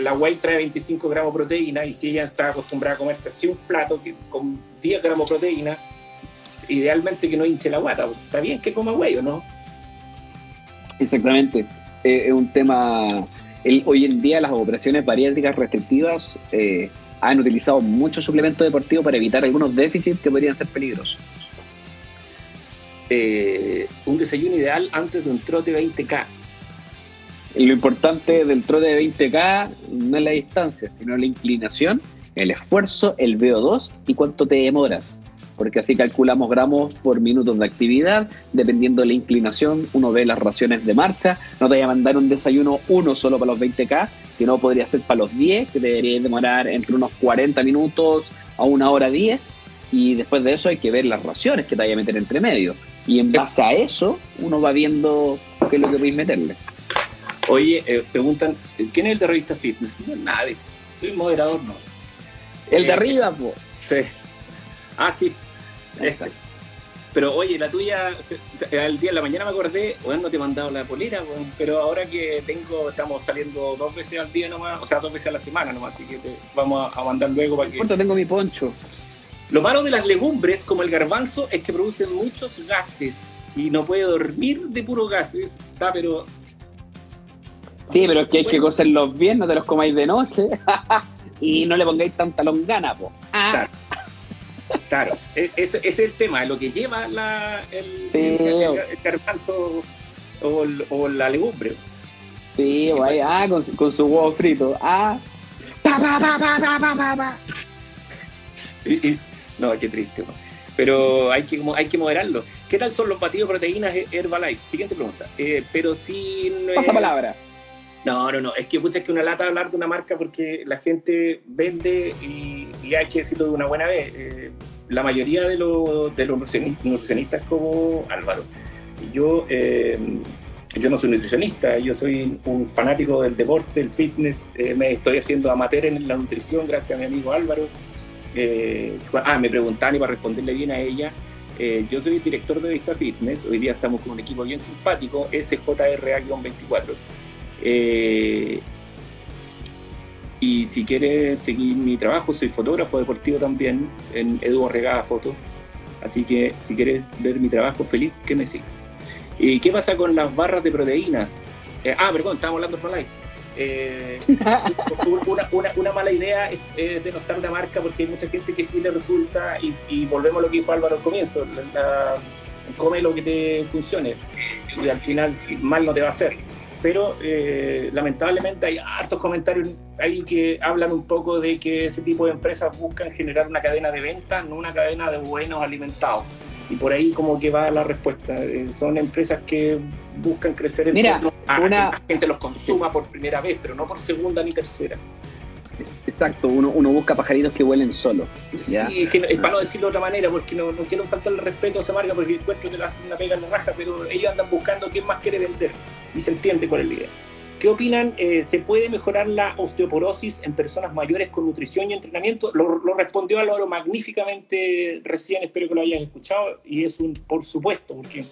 la whey trae 25 gramos de proteína y si ella está acostumbrada a comerse así un plato con 10 gramos de proteína, idealmente que no hinche la guata. Está bien que coma huevo, ¿no? Exactamente. Eh, es un tema. Hoy en día las operaciones bariátricas restrictivas eh, han utilizado muchos suplementos deportivos para evitar algunos déficits que podrían ser peligrosos. Eh, un desayuno ideal antes de un trote 20K. Lo importante del trote de 20K no es la distancia, sino la inclinación, el esfuerzo, el VO2 y cuánto te demoras porque así calculamos gramos por minutos de actividad, dependiendo de la inclinación, uno ve las raciones de marcha, no te voy a mandar un desayuno uno solo para los 20K, que no podría ser para los 10, que debería demorar entre unos 40 minutos a una hora 10, y después de eso hay que ver las raciones que te vaya a meter entre medio, y en base a eso uno va viendo qué es lo que podéis meterle. Oye, eh, preguntan, ¿quién es el de revista fitness? No, nadie, soy moderador, no. El de eh, arriba, pues. Sí. Ah, sí, este. Pero oye, la tuya, al día de la mañana me acordé, bueno, no te he mandado la polera, pero ahora que tengo, estamos saliendo dos veces al día nomás, o sea, dos veces a la semana nomás, así que te vamos a, mandar luego para que... ¿Cuánto tengo mi poncho? Lo malo de las legumbres, como el garbanzo, es que producen muchos gases y no puede dormir de puros gases, está, pero... Sí, pero es que hay que cocerlos bien, no te los comáis de noche (laughs) y no le pongáis tanta longana, po. Ah. Claro, e-, ese, es el tema, lo que lleva la, el, el, garbanzo o, la legumbre. Sí, pues, ah, con, con, su huevo frito. Ah, pa, pa, pa, pa, pa, pa, pa. no, qué triste. Pero hay que, hay que moderarlo. ¿Qué tal son los batidos de proteínas Herbalife? Siguiente pregunta. Eh, pero si no Pasa palabra. No, no, no. Es que pucha, es que una lata hablar de una marca porque la gente vende y, hay que decirlo de una buena vez. Eh, la mayoría de, los, nutricionistas como Álvaro, yo, eh, yo no soy nutricionista, yo soy un fanático del deporte, del fitness, eh, me estoy haciendo amateur en la nutrición gracias a mi amigo Álvaro. ah, me preguntaban y para responderle bien a ella, yo soy director de Vista Fitness, hoy día estamos con un equipo bien simpático, SJRA-24 eh, y si quieres seguir mi trabajo, soy fotógrafo deportivo también en Edu Regada Foto. Así que si quieres ver mi trabajo, feliz que me sigas. ¿Y qué pasa con las barras de proteínas? Eh, ah, perdón, estábamos hablando por live. Eh, (laughs) una, una, una, mala idea es, denostar una marca porque hay mucha gente que sí le resulta, y, volvemos a lo que dijo Álvaro al comienzo, come lo que te funcione y al final mal no te va a hacer. Pero eh, lamentablemente hay hartos comentarios ahí que hablan un poco de que ese tipo de empresas buscan generar una cadena de ventas, no una cadena de buenos alimentados. Y por ahí como que va la respuesta. Eh, son empresas que buscan crecer en Mira, a que la gente los consuma por primera vez, pero no por segunda ni tercera. Exacto, uno, busca pajaritos que huelen solo. Sí, es, para no decirlo de otra manera, porque no, quiero faltar el respeto a esa marca, porque encuentro que le hacen una pega en la raja, pero ellos andan buscando quién más quiere vender. Y se entiende cuál es la idea. ¿Qué opinan? Eh, ¿Se puede mejorar la osteoporosis en personas mayores con nutrición y entrenamiento? Lo, lo, respondió Álvaro magníficamente recién, espero que lo hayan escuchado, y es un por supuesto, porque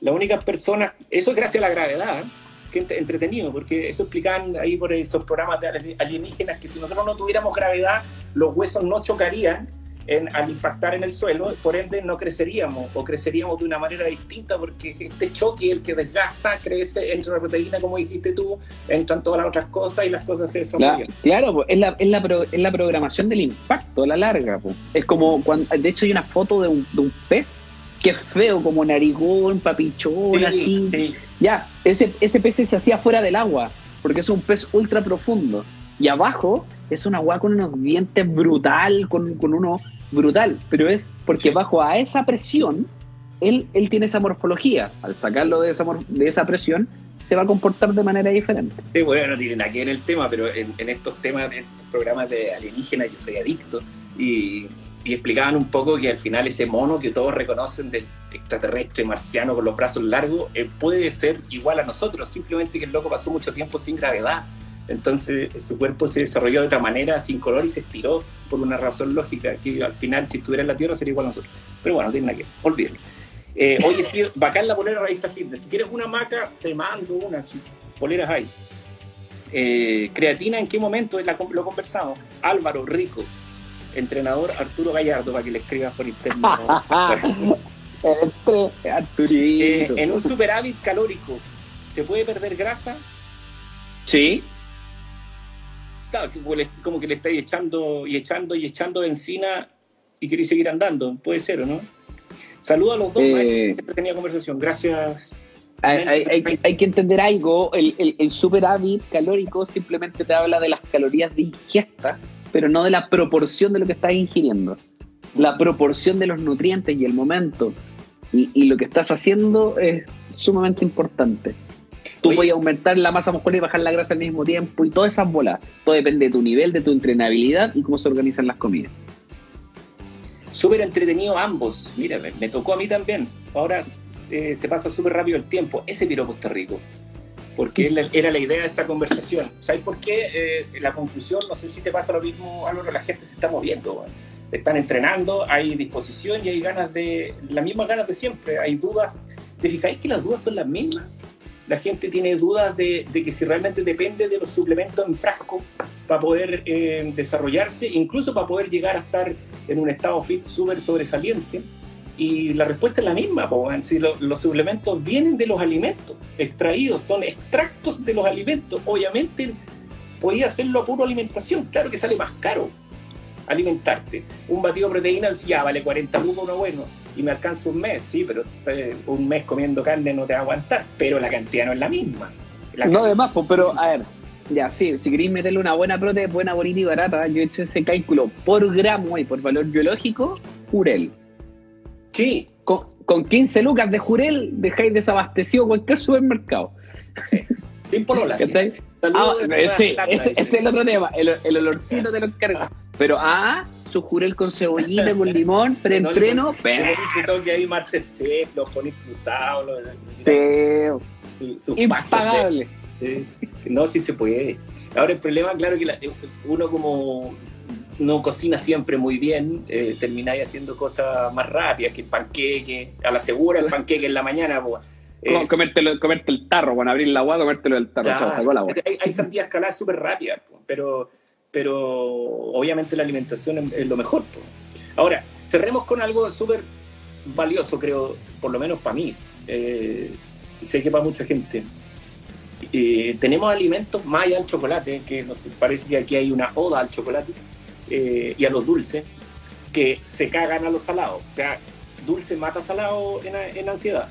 la única persona, eso es gracias a la gravedad, que entretenido, porque eso explicaban ahí por esos programas de alienígenas que si nosotros no tuviéramos gravedad, los huesos no chocarían en, al impactar en el suelo, por ende no creceríamos o creceríamos de una manera distinta porque este choque, el que desgasta, crece, entra la proteína, como dijiste tú, entran todas las otras cosas y las cosas se desarrollan. Claro, es, la, es, la es la programación del impacto a la larga. Es como, cuando, de hecho hay una foto de un, de un pez que feo, como narigón, papichón, así. Ya, ese, ese pez se hacía fuera del agua, porque es un pez ultra profundo. Y abajo es un agua con unos dientes brutal, con, con uno brutal, pero es porque bajo a esa presión, él, él tiene esa morfología. Al sacarlo de esa, de esa presión, se va a comportar de manera diferente. Sí, bueno, no tiene nada que ver el tema, pero en, en estos temas, en estos programas de alienígenas, yo soy adicto y y explicaban un poco que al final ese mono que todos reconocen del extraterrestre marciano con los brazos largos eh, puede ser igual a nosotros, simplemente que el loco pasó mucho tiempo sin gravedad. Entonces su cuerpo se desarrolló de otra manera, sin color, y se estiró por una razón lógica, que al final si estuviera en la Tierra sería igual a nosotros. Pero bueno, no tiene nada que olvídalo. Eh, oye, sí, bacán la polera Revista Fitness. Si quieres una maca, te mando una, si poleras hay. Eh, creatina, ¿en qué momento? lo conversamos. Álvaro, rico entrenador Arturo Gallardo, para que le escribas por interno. (laughs) eh, en un superávit calórico, ¿se puede perder grasa? Sí. Claro, como que le estáis echando y echando y echando de encina y queréis seguir andando. Puede ser, ¿o no? Saludos a los dos, eh, tenía conversación. Gracias. Hay, que entender algo, el, el, el superávit calórico simplemente te habla de las calorías de ingesta pero no de la proporción de lo que estás ingiriendo. La proporción de los nutrientes y el momento y, lo que estás haciendo es sumamente importante. Tú puedes aumentar la masa muscular y bajar la grasa al mismo tiempo y todas esas bolas. Todo depende de tu nivel, de tu entrenabilidad y cómo se organizan las comidas. Súper entretenido ambos. Mira, me, tocó a mí también. Ahora eh, se pasa súper rápido el tiempo. Ese piropo está rico porque era la idea de esta conversación. ¿Sabes por qué? Eh, la conclusión, no sé si te pasa lo mismo, Álvaro, la gente se está moviendo, están entrenando, hay disposición y hay ganas de, las mismas ganas de siempre, hay dudas. ¿Te fijáis que las dudas son las mismas? La gente tiene dudas de, que si realmente depende de los suplementos en frasco para poder eh, desarrollarse, incluso para poder llegar a estar en un estado fit súper sobresaliente y la respuesta es la misma, si los suplementos vienen de los alimentos extraídos, son extractos de los alimentos. Obviamente, podía hacerlo a puro alimentación, claro que sale más caro alimentarte. Un batido de proteína, ya vale 40 lucas uno bueno, y me alcanza un mes, sí, pero un mes comiendo carne no te va a aguantar, pero la cantidad no es la misma. no, de más, pero a ver, ya, sí, si queréis meterle una buena proteína, buena, bonita y barata, yo he hecho ese cálculo por gramo y por valor biológico, Jurel. Sí. Con, con 15 lucas de Jurel dejáis desabastecido cualquier supermercado. Sin polola. ¿sí? Ah, sí, ese es el otro tema, el, el olorcito de los cargos. Pero, ah, su jurel con cebollita, con (laughs) limón, preentreno, pero... Que hay Masterchef, los ponéis cruzados, los... Sí. Impagable. No, sí se puede. Ahora el problema, claro, que uno como no cocina siempre muy bien, eh, termináis haciendo cosas más rápidas, que el panqueque, a la segura el panqueque en la mañana. Pues, eh, comértelo, comerte el tarro, con abrir el agua, comértelo del tarro. hay, hay, sandías caladas súper rápidas, pero, pero obviamente la alimentación es, lo mejor. Ahora, cerremos con algo súper valioso, creo, por lo menos para mí. Eh, sé que para mucha gente. eh, tenemos alimentos más allá del chocolate, que nos parece que aquí hay una oda al chocolate eh, y a los dulces, que se cagan a los salados. O sea, dulce mata salado en, en ansiedad.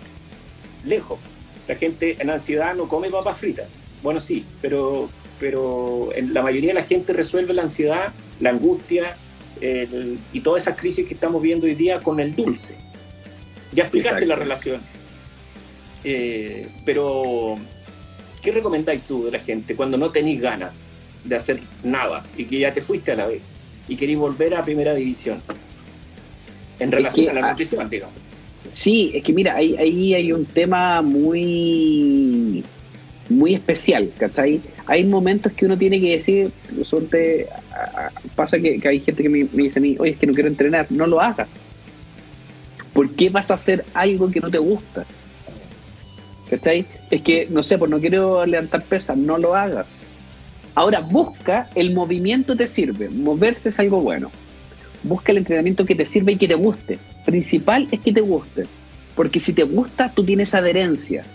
Lejos. La gente en ansiedad no come papas fritas. Bueno, sí, pero, pero en la mayoría de la gente resuelve la ansiedad, la angustia y todas esas crisis que estamos viendo hoy día con el dulce. Ya explicaste la relación. Eh, pero, ¿qué recomendáis tú de la gente cuando no tenéis ganas de hacer nada y que ya te fuiste a la vez y queréis volver a primera división? En relación a la ah, nutrición, digamos. Sí, es que mira, ahí, ahí hay un tema muy muy especial, ¿cachai? Hay momentos que uno tiene que decir, suerte, pasa que, hay gente que me, dice a mí, oye, es que no quiero entrenar, no lo hagas. ¿Por qué vas a hacer algo que no te gusta? ¿Cachai? Es que, no sé, pues no quiero levantar pesas, no lo hagas. Ahora, busca el movimiento te sirve, moverse es algo bueno. Busca el entrenamiento que te sirve y que te guste. Principal es que te guste. Porque si te gusta, tú tienes adherencia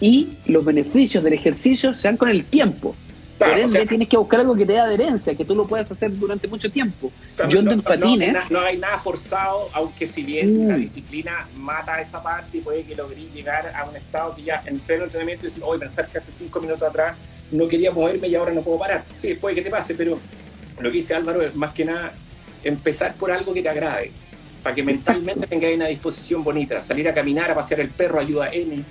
y los beneficios del ejercicio se dan con el tiempo. Por ende, tienes que buscar algo que te dé adherencia, que tú lo puedas hacer durante mucho tiempo. Yo ando no, en patines. No, hay nada forzado, aunque si bien la mm. disciplina mata esa parte y puede que logres llegar a un estado que ya en pleno entrenamiento y decir, hoy pensar que hace cinco minutos atrás no quería moverme y ahora no puedo parar. Sí, puede que te pase, pero lo que dice Álvaro es más que nada empezar por algo que te agrade, para que mentalmente tengáis una disposición bonita. Salir a caminar, a pasear el perro ayuda a N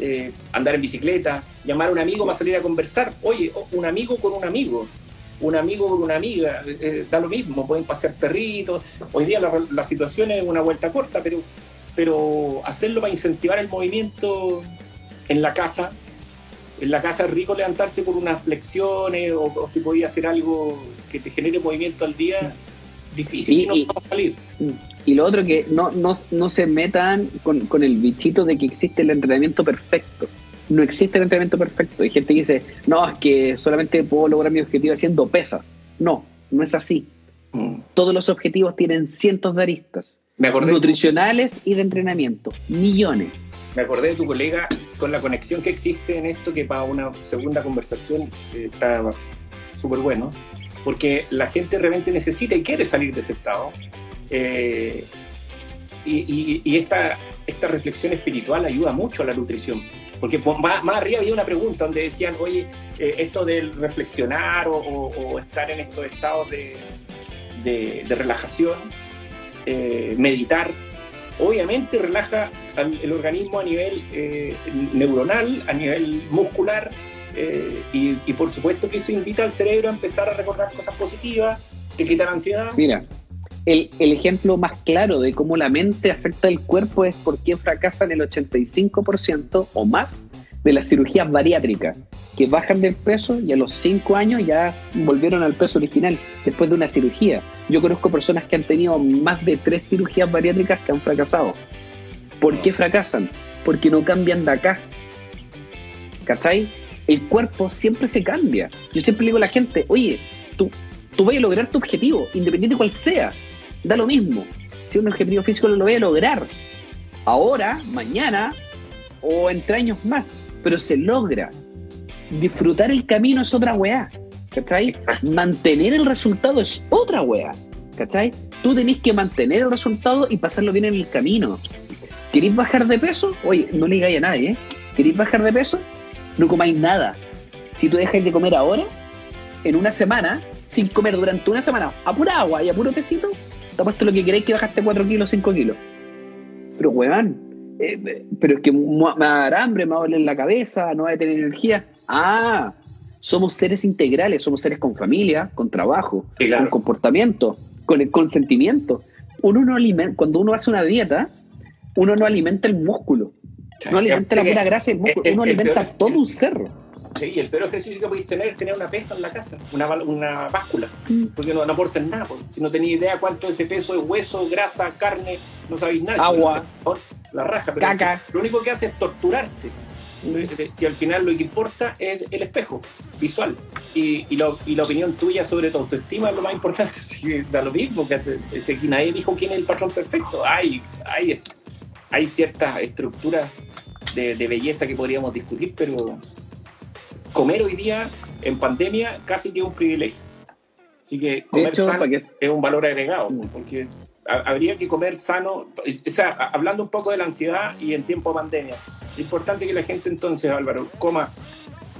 eh, andar en bicicleta, llamar a un amigo para salir a conversar. Oye, un amigo con un amigo, un amigo con una amiga, eh, eh, da lo mismo, pueden pasear perritos. Hoy día la, situación es una vuelta corta, pero, pero hacerlo para incentivar el movimiento en la casa. En la casa es rico levantarse por unas flexiones o, si podía hacer algo que te genere movimiento al día, difícil y, no y, salir. Y lo otro que no, no, no se metan con, con, el bichito de que existe el entrenamiento perfecto. No existe el entrenamiento perfecto. Hay gente que dice, no, es que solamente puedo lograr mi objetivo haciendo pesas. No, no es así. Mm. Todos los objetivos tienen cientos de aristas. Me acordé nutricionales y de entrenamiento. Millones. Me acordé de tu colega con la conexión que existe en esto, que para una segunda conversación eh, está súper bueno, porque la gente realmente necesita y quiere salir de ese estado eh, y, esta, esta reflexión espiritual ayuda mucho a la nutrición. Porque más, arriba había una pregunta donde decían, oye, eh, esto del reflexionar o, estar en estos estados de, de, relajación, eh, meditar, obviamente relaja el organismo a nivel neuronal, a nivel muscular, y, y, por supuesto que eso invita al cerebro a empezar a recordar cosas positivas, te quita la ansiedad. Mira, el, ejemplo más claro de cómo la mente afecta el cuerpo es por qué fracasan el 85% o más de las cirugías bariátricas, que bajan del peso y a los 5 años ya volvieron al peso original después de una cirugía. Yo conozco personas que han tenido más de 3 cirugías bariátricas que han fracasado. ¿Por qué fracasan? Porque no cambian de acá. ¿Cachai? El cuerpo siempre se cambia. Yo siempre digo a la gente, oye, tú, tú vas a lograr tu objetivo, independiente cual sea da lo mismo. Si un objetivo físico lo voy a lograr ahora, mañana o entre años más, pero se logra. Disfrutar el camino es otra weá, ¿cachai? Mantener el resultado es otra weá, ¿cachai? Tú tenés que mantener el resultado y pasarlo bien en el camino. ¿Queréis bajar de peso? Oye, no le digáis a nadie, ¿eh? ¿Queréis bajar de peso? No comáis nada. Si tú dejas de comer ahora, en una semana, sin comer durante una semana, a pura agua y a puro tecito, te puesto lo que queréis que bajaste 4 kilos, 5 kilos. Pero, weón, eh, pero es que me va a dar hambre, me va a doler la cabeza, no voy a tener energía. Ah, somos seres integrales, somos seres con familia, con trabajo, con comportamiento, con el consentimiento. Uno no alimenta, cuando uno hace una dieta, uno no alimenta el músculo, no alimenta la pura grasa del músculo, uno alimenta todo un cerro. Sí, el peor ejercicio que podéis tener es tener una pesa en la casa, una, una báscula, mm. porque no, no aportan nada. Si no tenéis idea cuánto ese peso es hueso, grasa, carne, no sabéis nada. Agua. La raja, pero Caca. lo único que hace es torturarte. Si al final lo que importa es el espejo visual y, y, lo, y la opinión tuya sobre tu autoestima es lo más importante. (laughs) da lo mismo, que aquí nadie dijo quién es el patrón perfecto. Hay, hay, hay ciertas estructuras de, de belleza que podríamos discutir, pero comer hoy día en pandemia casi que es un privilegio. Así que comer sano es un valor agregado, mm. porque habría que comer sano, o sea, hablando un poco de la ansiedad y en tiempo de pandemia, es importante que la gente entonces, Álvaro, coma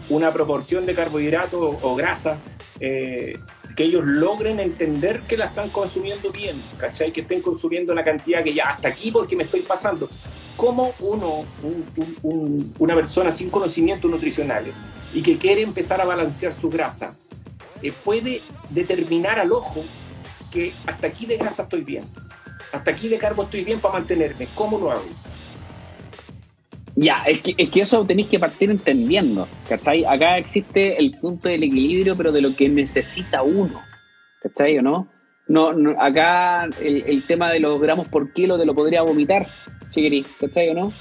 una proporción de carbohidratos o grasa, eh, que ellos logren entender que la están consumiendo bien, ¿cachai? Que estén consumiendo la cantidad que ya hasta aquí porque me estoy pasando. ¿Cómo uno, una persona sin conocimientos nutricionales y que quiere empezar a balancear su grasa, eh, puede determinar al ojo que hasta aquí de grasa estoy bien, hasta aquí de carbo estoy bien para mantenerme? ¿Cómo lo hago? Ya, es que, es que eso tenéis que partir entendiendo, ¿cachai? Acá existe el punto del equilibrio, pero de lo que necesita uno, ¿cachai o no? No, acá el, el, tema de los gramos por kilo te lo podría vomitar, si querís, ¿cachai o no?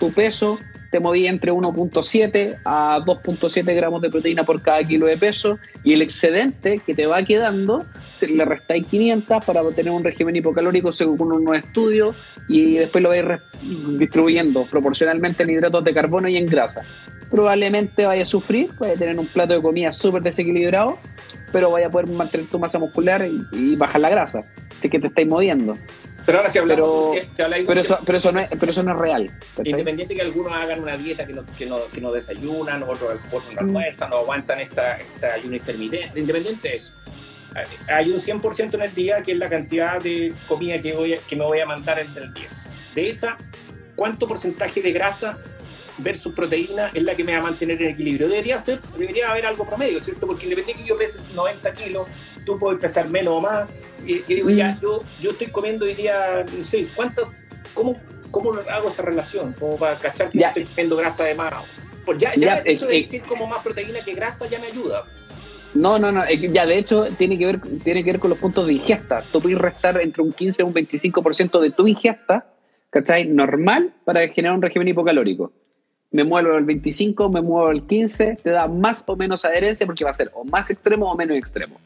Tu peso te movía entre 1.7 a 2.7 gramos de proteína por cada kilo de peso y el excedente que te va quedando le restáis 500 para obtener un régimen hipocalórico según unos estudios y después lo vais distribuyendo proporcionalmente en hidratos de carbono y en grasa. Probablemente vaya a sufrir, vaya a tener un plato de comida súper desequilibrado, pero vaya a poder mantener tu masa muscular y, bajar la grasa, así que te estáis moviendo. Pero ahora si hablamos, pero, pero, eso, pero, eso no es, pero eso no es real. Independiente que algunos hagan una dieta que no, que no, que no desayunan, otros, otros no almuerzan, no aguantan esta, esta ayuno intermitente, independiente de eso hay un 100% en el día que es la cantidad de comida que, voy que me voy a mandar en el día. De esa, ¿cuánto porcentaje de grasa versus proteína es la que me va a mantener en equilibrio? Debería ser, debería haber algo promedio, ¿cierto? Porque independiente que yo pese 90 kilos, tú puedes pesar menos o más. Y, digo, ya, yo, yo estoy comiendo hoy día, no sé, ¿cuánto, cómo, cómo hago esa relación? Como para cachar que estoy comiendo grasa de más. Pues ya, ya, eso de decir como más proteína que grasa ya me ayuda. No, no, no, ya de hecho tiene que ver, tiene que ver con los puntos de ingesta. Tú puedes restar entre un 15 y un 25% de tu ingesta, ¿cachai? Normal para generar un régimen hipocalórico. Me muevo al 25, me muevo al 15, te da más o menos adherencia porque va a ser o más extremo o menos extremo.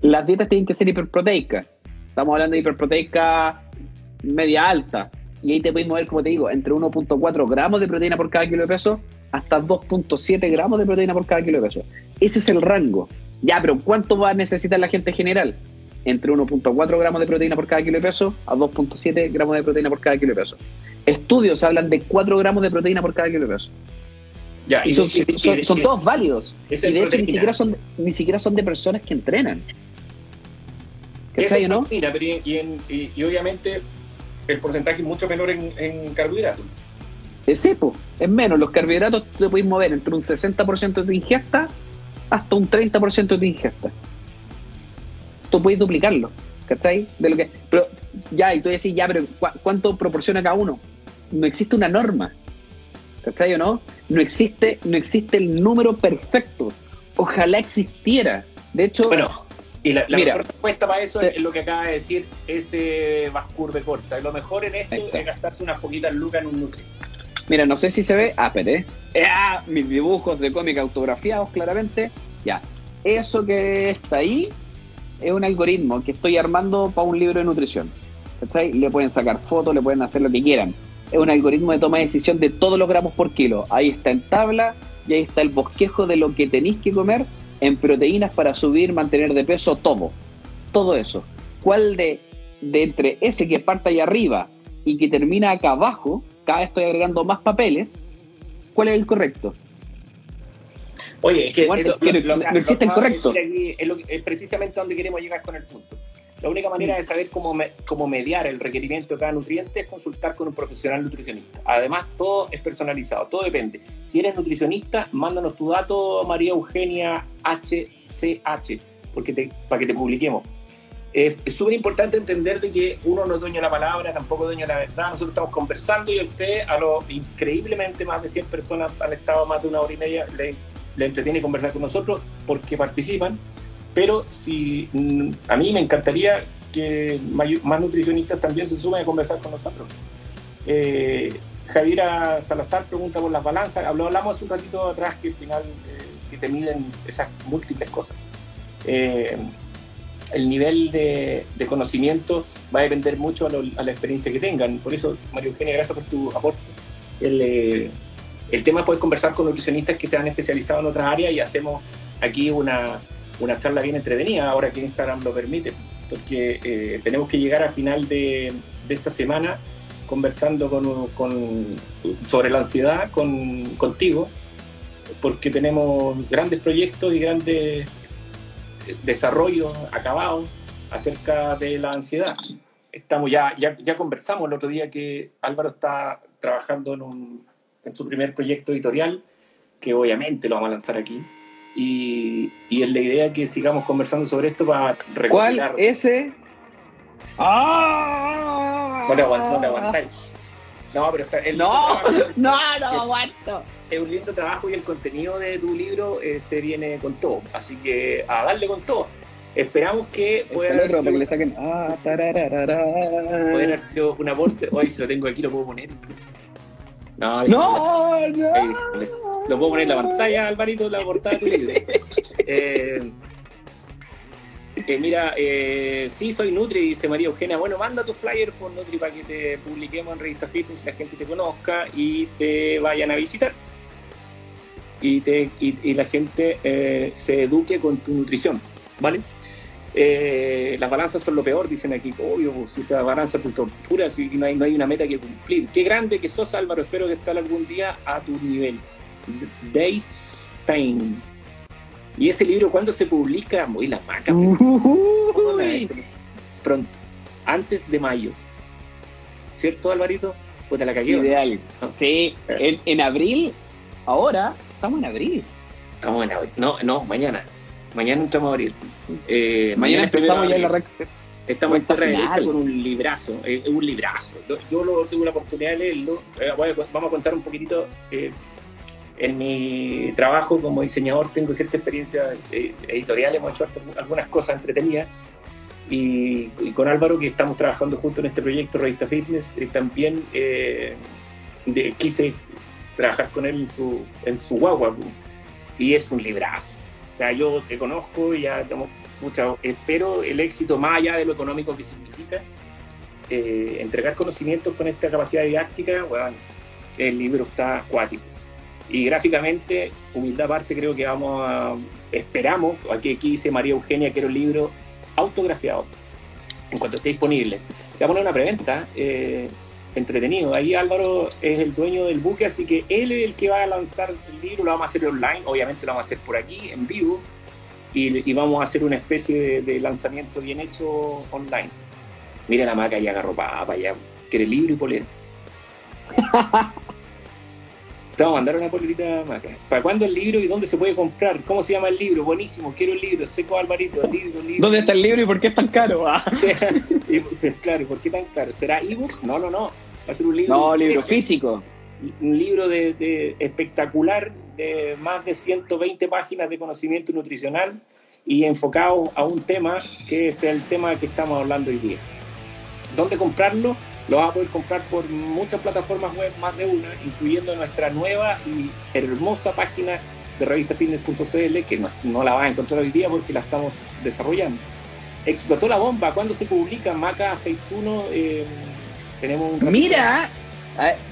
Las dietas tienen que ser hiperproteicas. Estamos hablando de hiperproteica media alta. Y ahí te puedes mover, como te digo, entre 1.4 gramos de proteína por cada kilo de peso hasta 2.7 gramos de proteína por cada kilo de peso. Ese es el rango. Ya, pero ¿cuánto va a necesitar la gente general? Entre 1.4 gramos de proteína por cada kilo de peso a 2.7 gramos de proteína por cada kilo de peso. Estudios hablan de 4 gramos de proteína por cada kilo de peso. Ya, y, son, todos válidos. Y de hecho ni siquiera, son, ni siquiera son de personas que entrenan. ¿Cachai, no? Mira, pero y, obviamente el porcentaje es mucho menor en, en carbohidratos. Sí, pues, es menos. Los carbohidratos te puedes mover entre un 60% de tu ingesta hasta un 30% de tu ingesta. Tú puedes duplicarlo, ¿cachai? De lo que, pero ya, y tú decís, ya, pero ¿cuánto proporciona cada uno? No existe una norma, ¿cachai o no? No existe, no existe el número perfecto. Ojalá existiera. De hecho, bueno, y la, mejor respuesta para eso es lo que acaba de decir ese Bascur de corta. Lo mejor en esto es gastarte unas poquitas lucas en un nutri. Mira, no sé si se ve. Ah, espérate. Ah, mis dibujos de cómic autografiados claramente. Ya. Eso que está ahí es un algoritmo que estoy armando para un libro de nutrición. ¿Cachai? Le pueden sacar fotos, le pueden hacer lo que quieran. Es un algoritmo de toma de decisión de todos los gramos por kilo. Ahí está en tabla y ahí está el bosquejo de lo que tenéis que comer en proteínas para subir, mantener de peso, todo. Todo eso. ¿Cuál de, de entre ese que parte ahí arriba y que termina acá abajo cada vez estoy agregando más papeles, ¿cuál es el correcto? Oye, es que, no, existe el correcto. Es, precisamente donde queremos llegar con el punto. La única manera de saber cómo, cómo mediar el requerimiento de cada nutriente es consultar con un profesional nutricionista. Además, todo es personalizado, todo depende. Si eres nutricionista, mándanos tu dato, María Eugenia HCH, porque para que te publiquemos es súper importante entender de que uno no es dueño de la palabra, tampoco es dueño de la verdad. Nosotros estamos conversando y a usted, a lo increíblemente más de 100 personas han estado más de una hora y media, le, le entretiene conversar con nosotros porque participan. Pero si mm, a mí me encantaría que más nutricionistas también se sumen a conversar con nosotros. Eh, Javiera Salazar pregunta por las balanzas. Hablamos hace un ratito atrás que al final eh, que te miden esas múltiples cosas. Eh, el nivel de, conocimiento va a depender mucho a, la experiencia que tengan. Por eso, María Eugenia, gracias por tu aporte. El, eh, el tema es poder conversar con nutricionistas que se han especializado en otras áreas y hacemos aquí una, una charla bien entretenida, ahora que Instagram lo permite, porque eh, tenemos que llegar a final de, esta semana conversando con, sobre la ansiedad con, contigo, porque tenemos grandes proyectos y grandes desarrollos acabados acerca de la ansiedad. Estamos ya, ya, ya conversamos el otro día que Álvaro está trabajando en, un, en su primer proyecto editorial, que obviamente lo vamos a lanzar aquí. Y, y es la idea que sigamos conversando sobre esto para recopilar. ¿Cuál? ¿Ese? ¡Ah! No te aguantáis. No, aguantáis. no, pero está. El no, (laughs) no, no aguanto. Es un lindo trabajo y el contenido de tu libro eh, se viene con todo. Así que a darle con todo. Esperamos que pueda haber, sido, le saquen... ah, puede haber sido un aporte. Hoy si lo tengo aquí lo puedo poner incluso. No, no, no. Ahí, lo puedo poner en la pantalla, Alvarito, la portada de tu libro. Eh, eh, mira, eh, sí, soy Nutri, dice María Eugenia. Bueno, manda tu flyer por Nutri para que te publiquemos en Revista Fitness, la gente te conozca y te vayan a visitar. Y, te, y, la gente eh, se eduque con tu nutrición, ¿vale? Eh, las balanzas son lo peor, dicen aquí. Obvio, pues, si esa balanza tu tortura, si no hay, no hay una meta que cumplir. Qué grande que sos, Álvaro. Espero que estés algún día a tu nivel. Days Pain. ¿Y ese libro cuándo se publica? Muy la maca. Pronto. Antes de mayo. ¿Cierto, Alvarito? Pues te la cayó. Ideal. Sí, en, en, abril, ahora, estamos en abril. Estamos en abril. No, no, mañana. Mañana entramos a abril. Eh, mañana, empezamos ya en la recta. Estamos en tierra derecha con un librazo, eh, un librazo. Yo lo, tuve la oportunidad de leerlo. Eh, vamos a contar un poquitito eh, en mi trabajo como diseñador tengo cierta experiencia editorial, hemos hecho algunas cosas entretenidas y, con Álvaro que estamos trabajando juntos en este proyecto Revista Fitness, también quise trabajar con él en su, en su guagua y es un librazo. O sea, yo te conozco y ya tengo mucha, espero el éxito más allá de lo económico que significa. entregar conocimientos con esta capacidad didáctica, bueno, el libro está acuático y gráficamente, humildad aparte, creo que vamos a. Esperamos, aquí, aquí dice María Eugenia, quiero el libro autografiado, en cuanto esté disponible. Se a poner una preventa, eh, entretenido. Ahí Álvaro es el dueño del buque, así que él es el que va a lanzar el libro, lo vamos a hacer online, obviamente lo vamos a hacer por aquí, en vivo, y, vamos a hacer una especie de, lanzamiento bien hecho online. Mira la maca, ya agarró para ya quiere libro y polera. (laughs) Te vamos a mandar una polerita maca. ¿Para cuándo el libro y dónde se puede comprar? ¿Cómo se llama el libro? Buenísimo, quiero el libro. Seco Alvarito, libro, libro. ¿Dónde está el libro y por qué es tan caro? Ah. (laughs) claro, ¿por qué tan caro? ¿Será ebook? No, no, no. Va a ser un libro. No, libro físico. Un libro de, espectacular, de más de 120 páginas de conocimiento nutricional y enfocado a un tema que es el tema que estamos hablando hoy día. ¿Dónde comprarlo? Lo vas a poder comprar por muchas plataformas web, más de una, incluyendo nuestra nueva y hermosa página de revistafitness.cl, que no, la vas a encontrar hoy día porque la estamos desarrollando. Explotó la bomba. ¿Cuándo se publica Maca Aceituno? Eh, tenemos un Mira,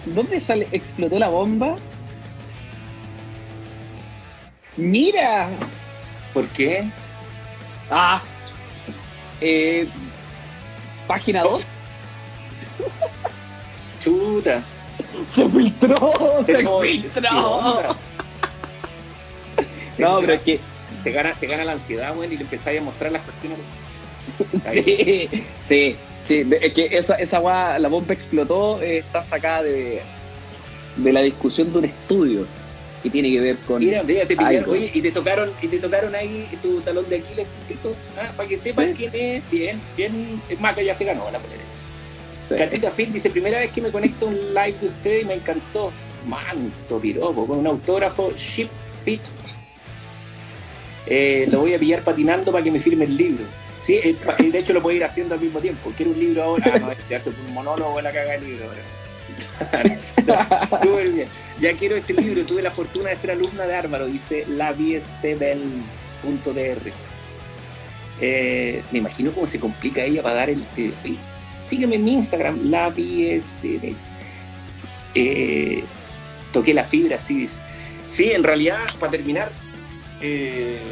¿dónde sale Explotó la bomba? Mira. ¿Por qué? Ah. Eh, página 2. Chuta. Se filtró, se filtró. No, pero es que. Te gana, te gana la ansiedad, y le empezáis a mostrar las cuestiones. (laughs) Sí, sí, sí, es que esa, esa la bomba explotó, eh, está sacada de, de la discusión de un estudio que tiene que ver con. Mira, te pillaron, oye, y te tocaron, y te tocaron ahí tu talón de Aquiles, ah, para que sepan quién es, bien, bien, es más que ya se ganó la polera. Catita Fit dice, primera vez que me conecto a un live de usted y me encantó. Manso piropo, con un autógrafo Ship Fit. Eh, lo voy a pillar patinando para que me firme el libro. Sí, eh, de hecho lo puedo ir haciendo al mismo tiempo. Quiero un libro ahora. Ah, no, ya hace un monólogo en la caga del libro. (laughs) Ya quiero ese libro. Tuve la fortuna de ser alumna de Álvaro, dice laviestebel.dr. Eh, me imagino cómo se complica ella para dar el, sígueme en mi Instagram, vi este, eh, toqué la fibra, sí. Sí, en realidad, para terminar, eh,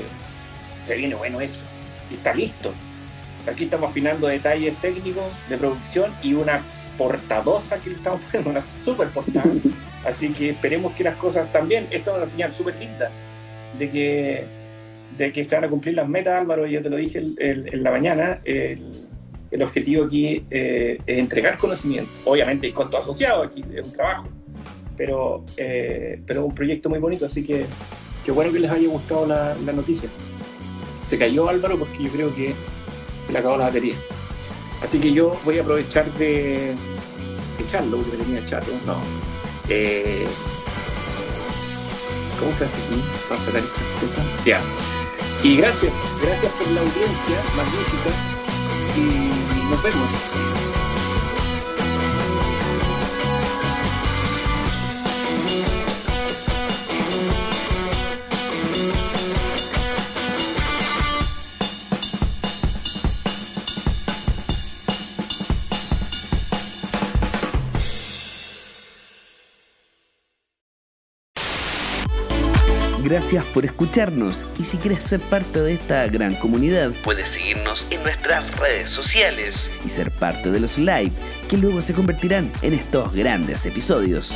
se viene bueno eso. Está listo. Aquí estamos afinando detalles técnicos de producción y una portadosa que estamos (laughs) poniendo, una super portada. Así que esperemos que las cosas también, esta es una señal súper linda de que, de que se van a cumplir las metas, Álvaro, yo te lo dije en la mañana. El objetivo aquí eh, es entregar conocimiento. Obviamente hay costo asociado aquí, es un trabajo, pero, eh, un proyecto muy bonito, así que qué bueno que les haya gustado la, noticia. Se cayó Álvaro porque yo creo que se le acabó la batería. Así que yo voy a aprovechar de echarlo, porque tenía chato. No. Eh, ¿Cómo se hace aquí para sacar estas cosas? Ya. Y gracias, gracias por la audiencia magnífica y nos vemos. Gracias por escucharnos y si quieres ser parte de esta gran comunidad, puedes seguirnos en nuestras redes sociales y ser parte de los live que luego se convertirán en estos grandes episodios.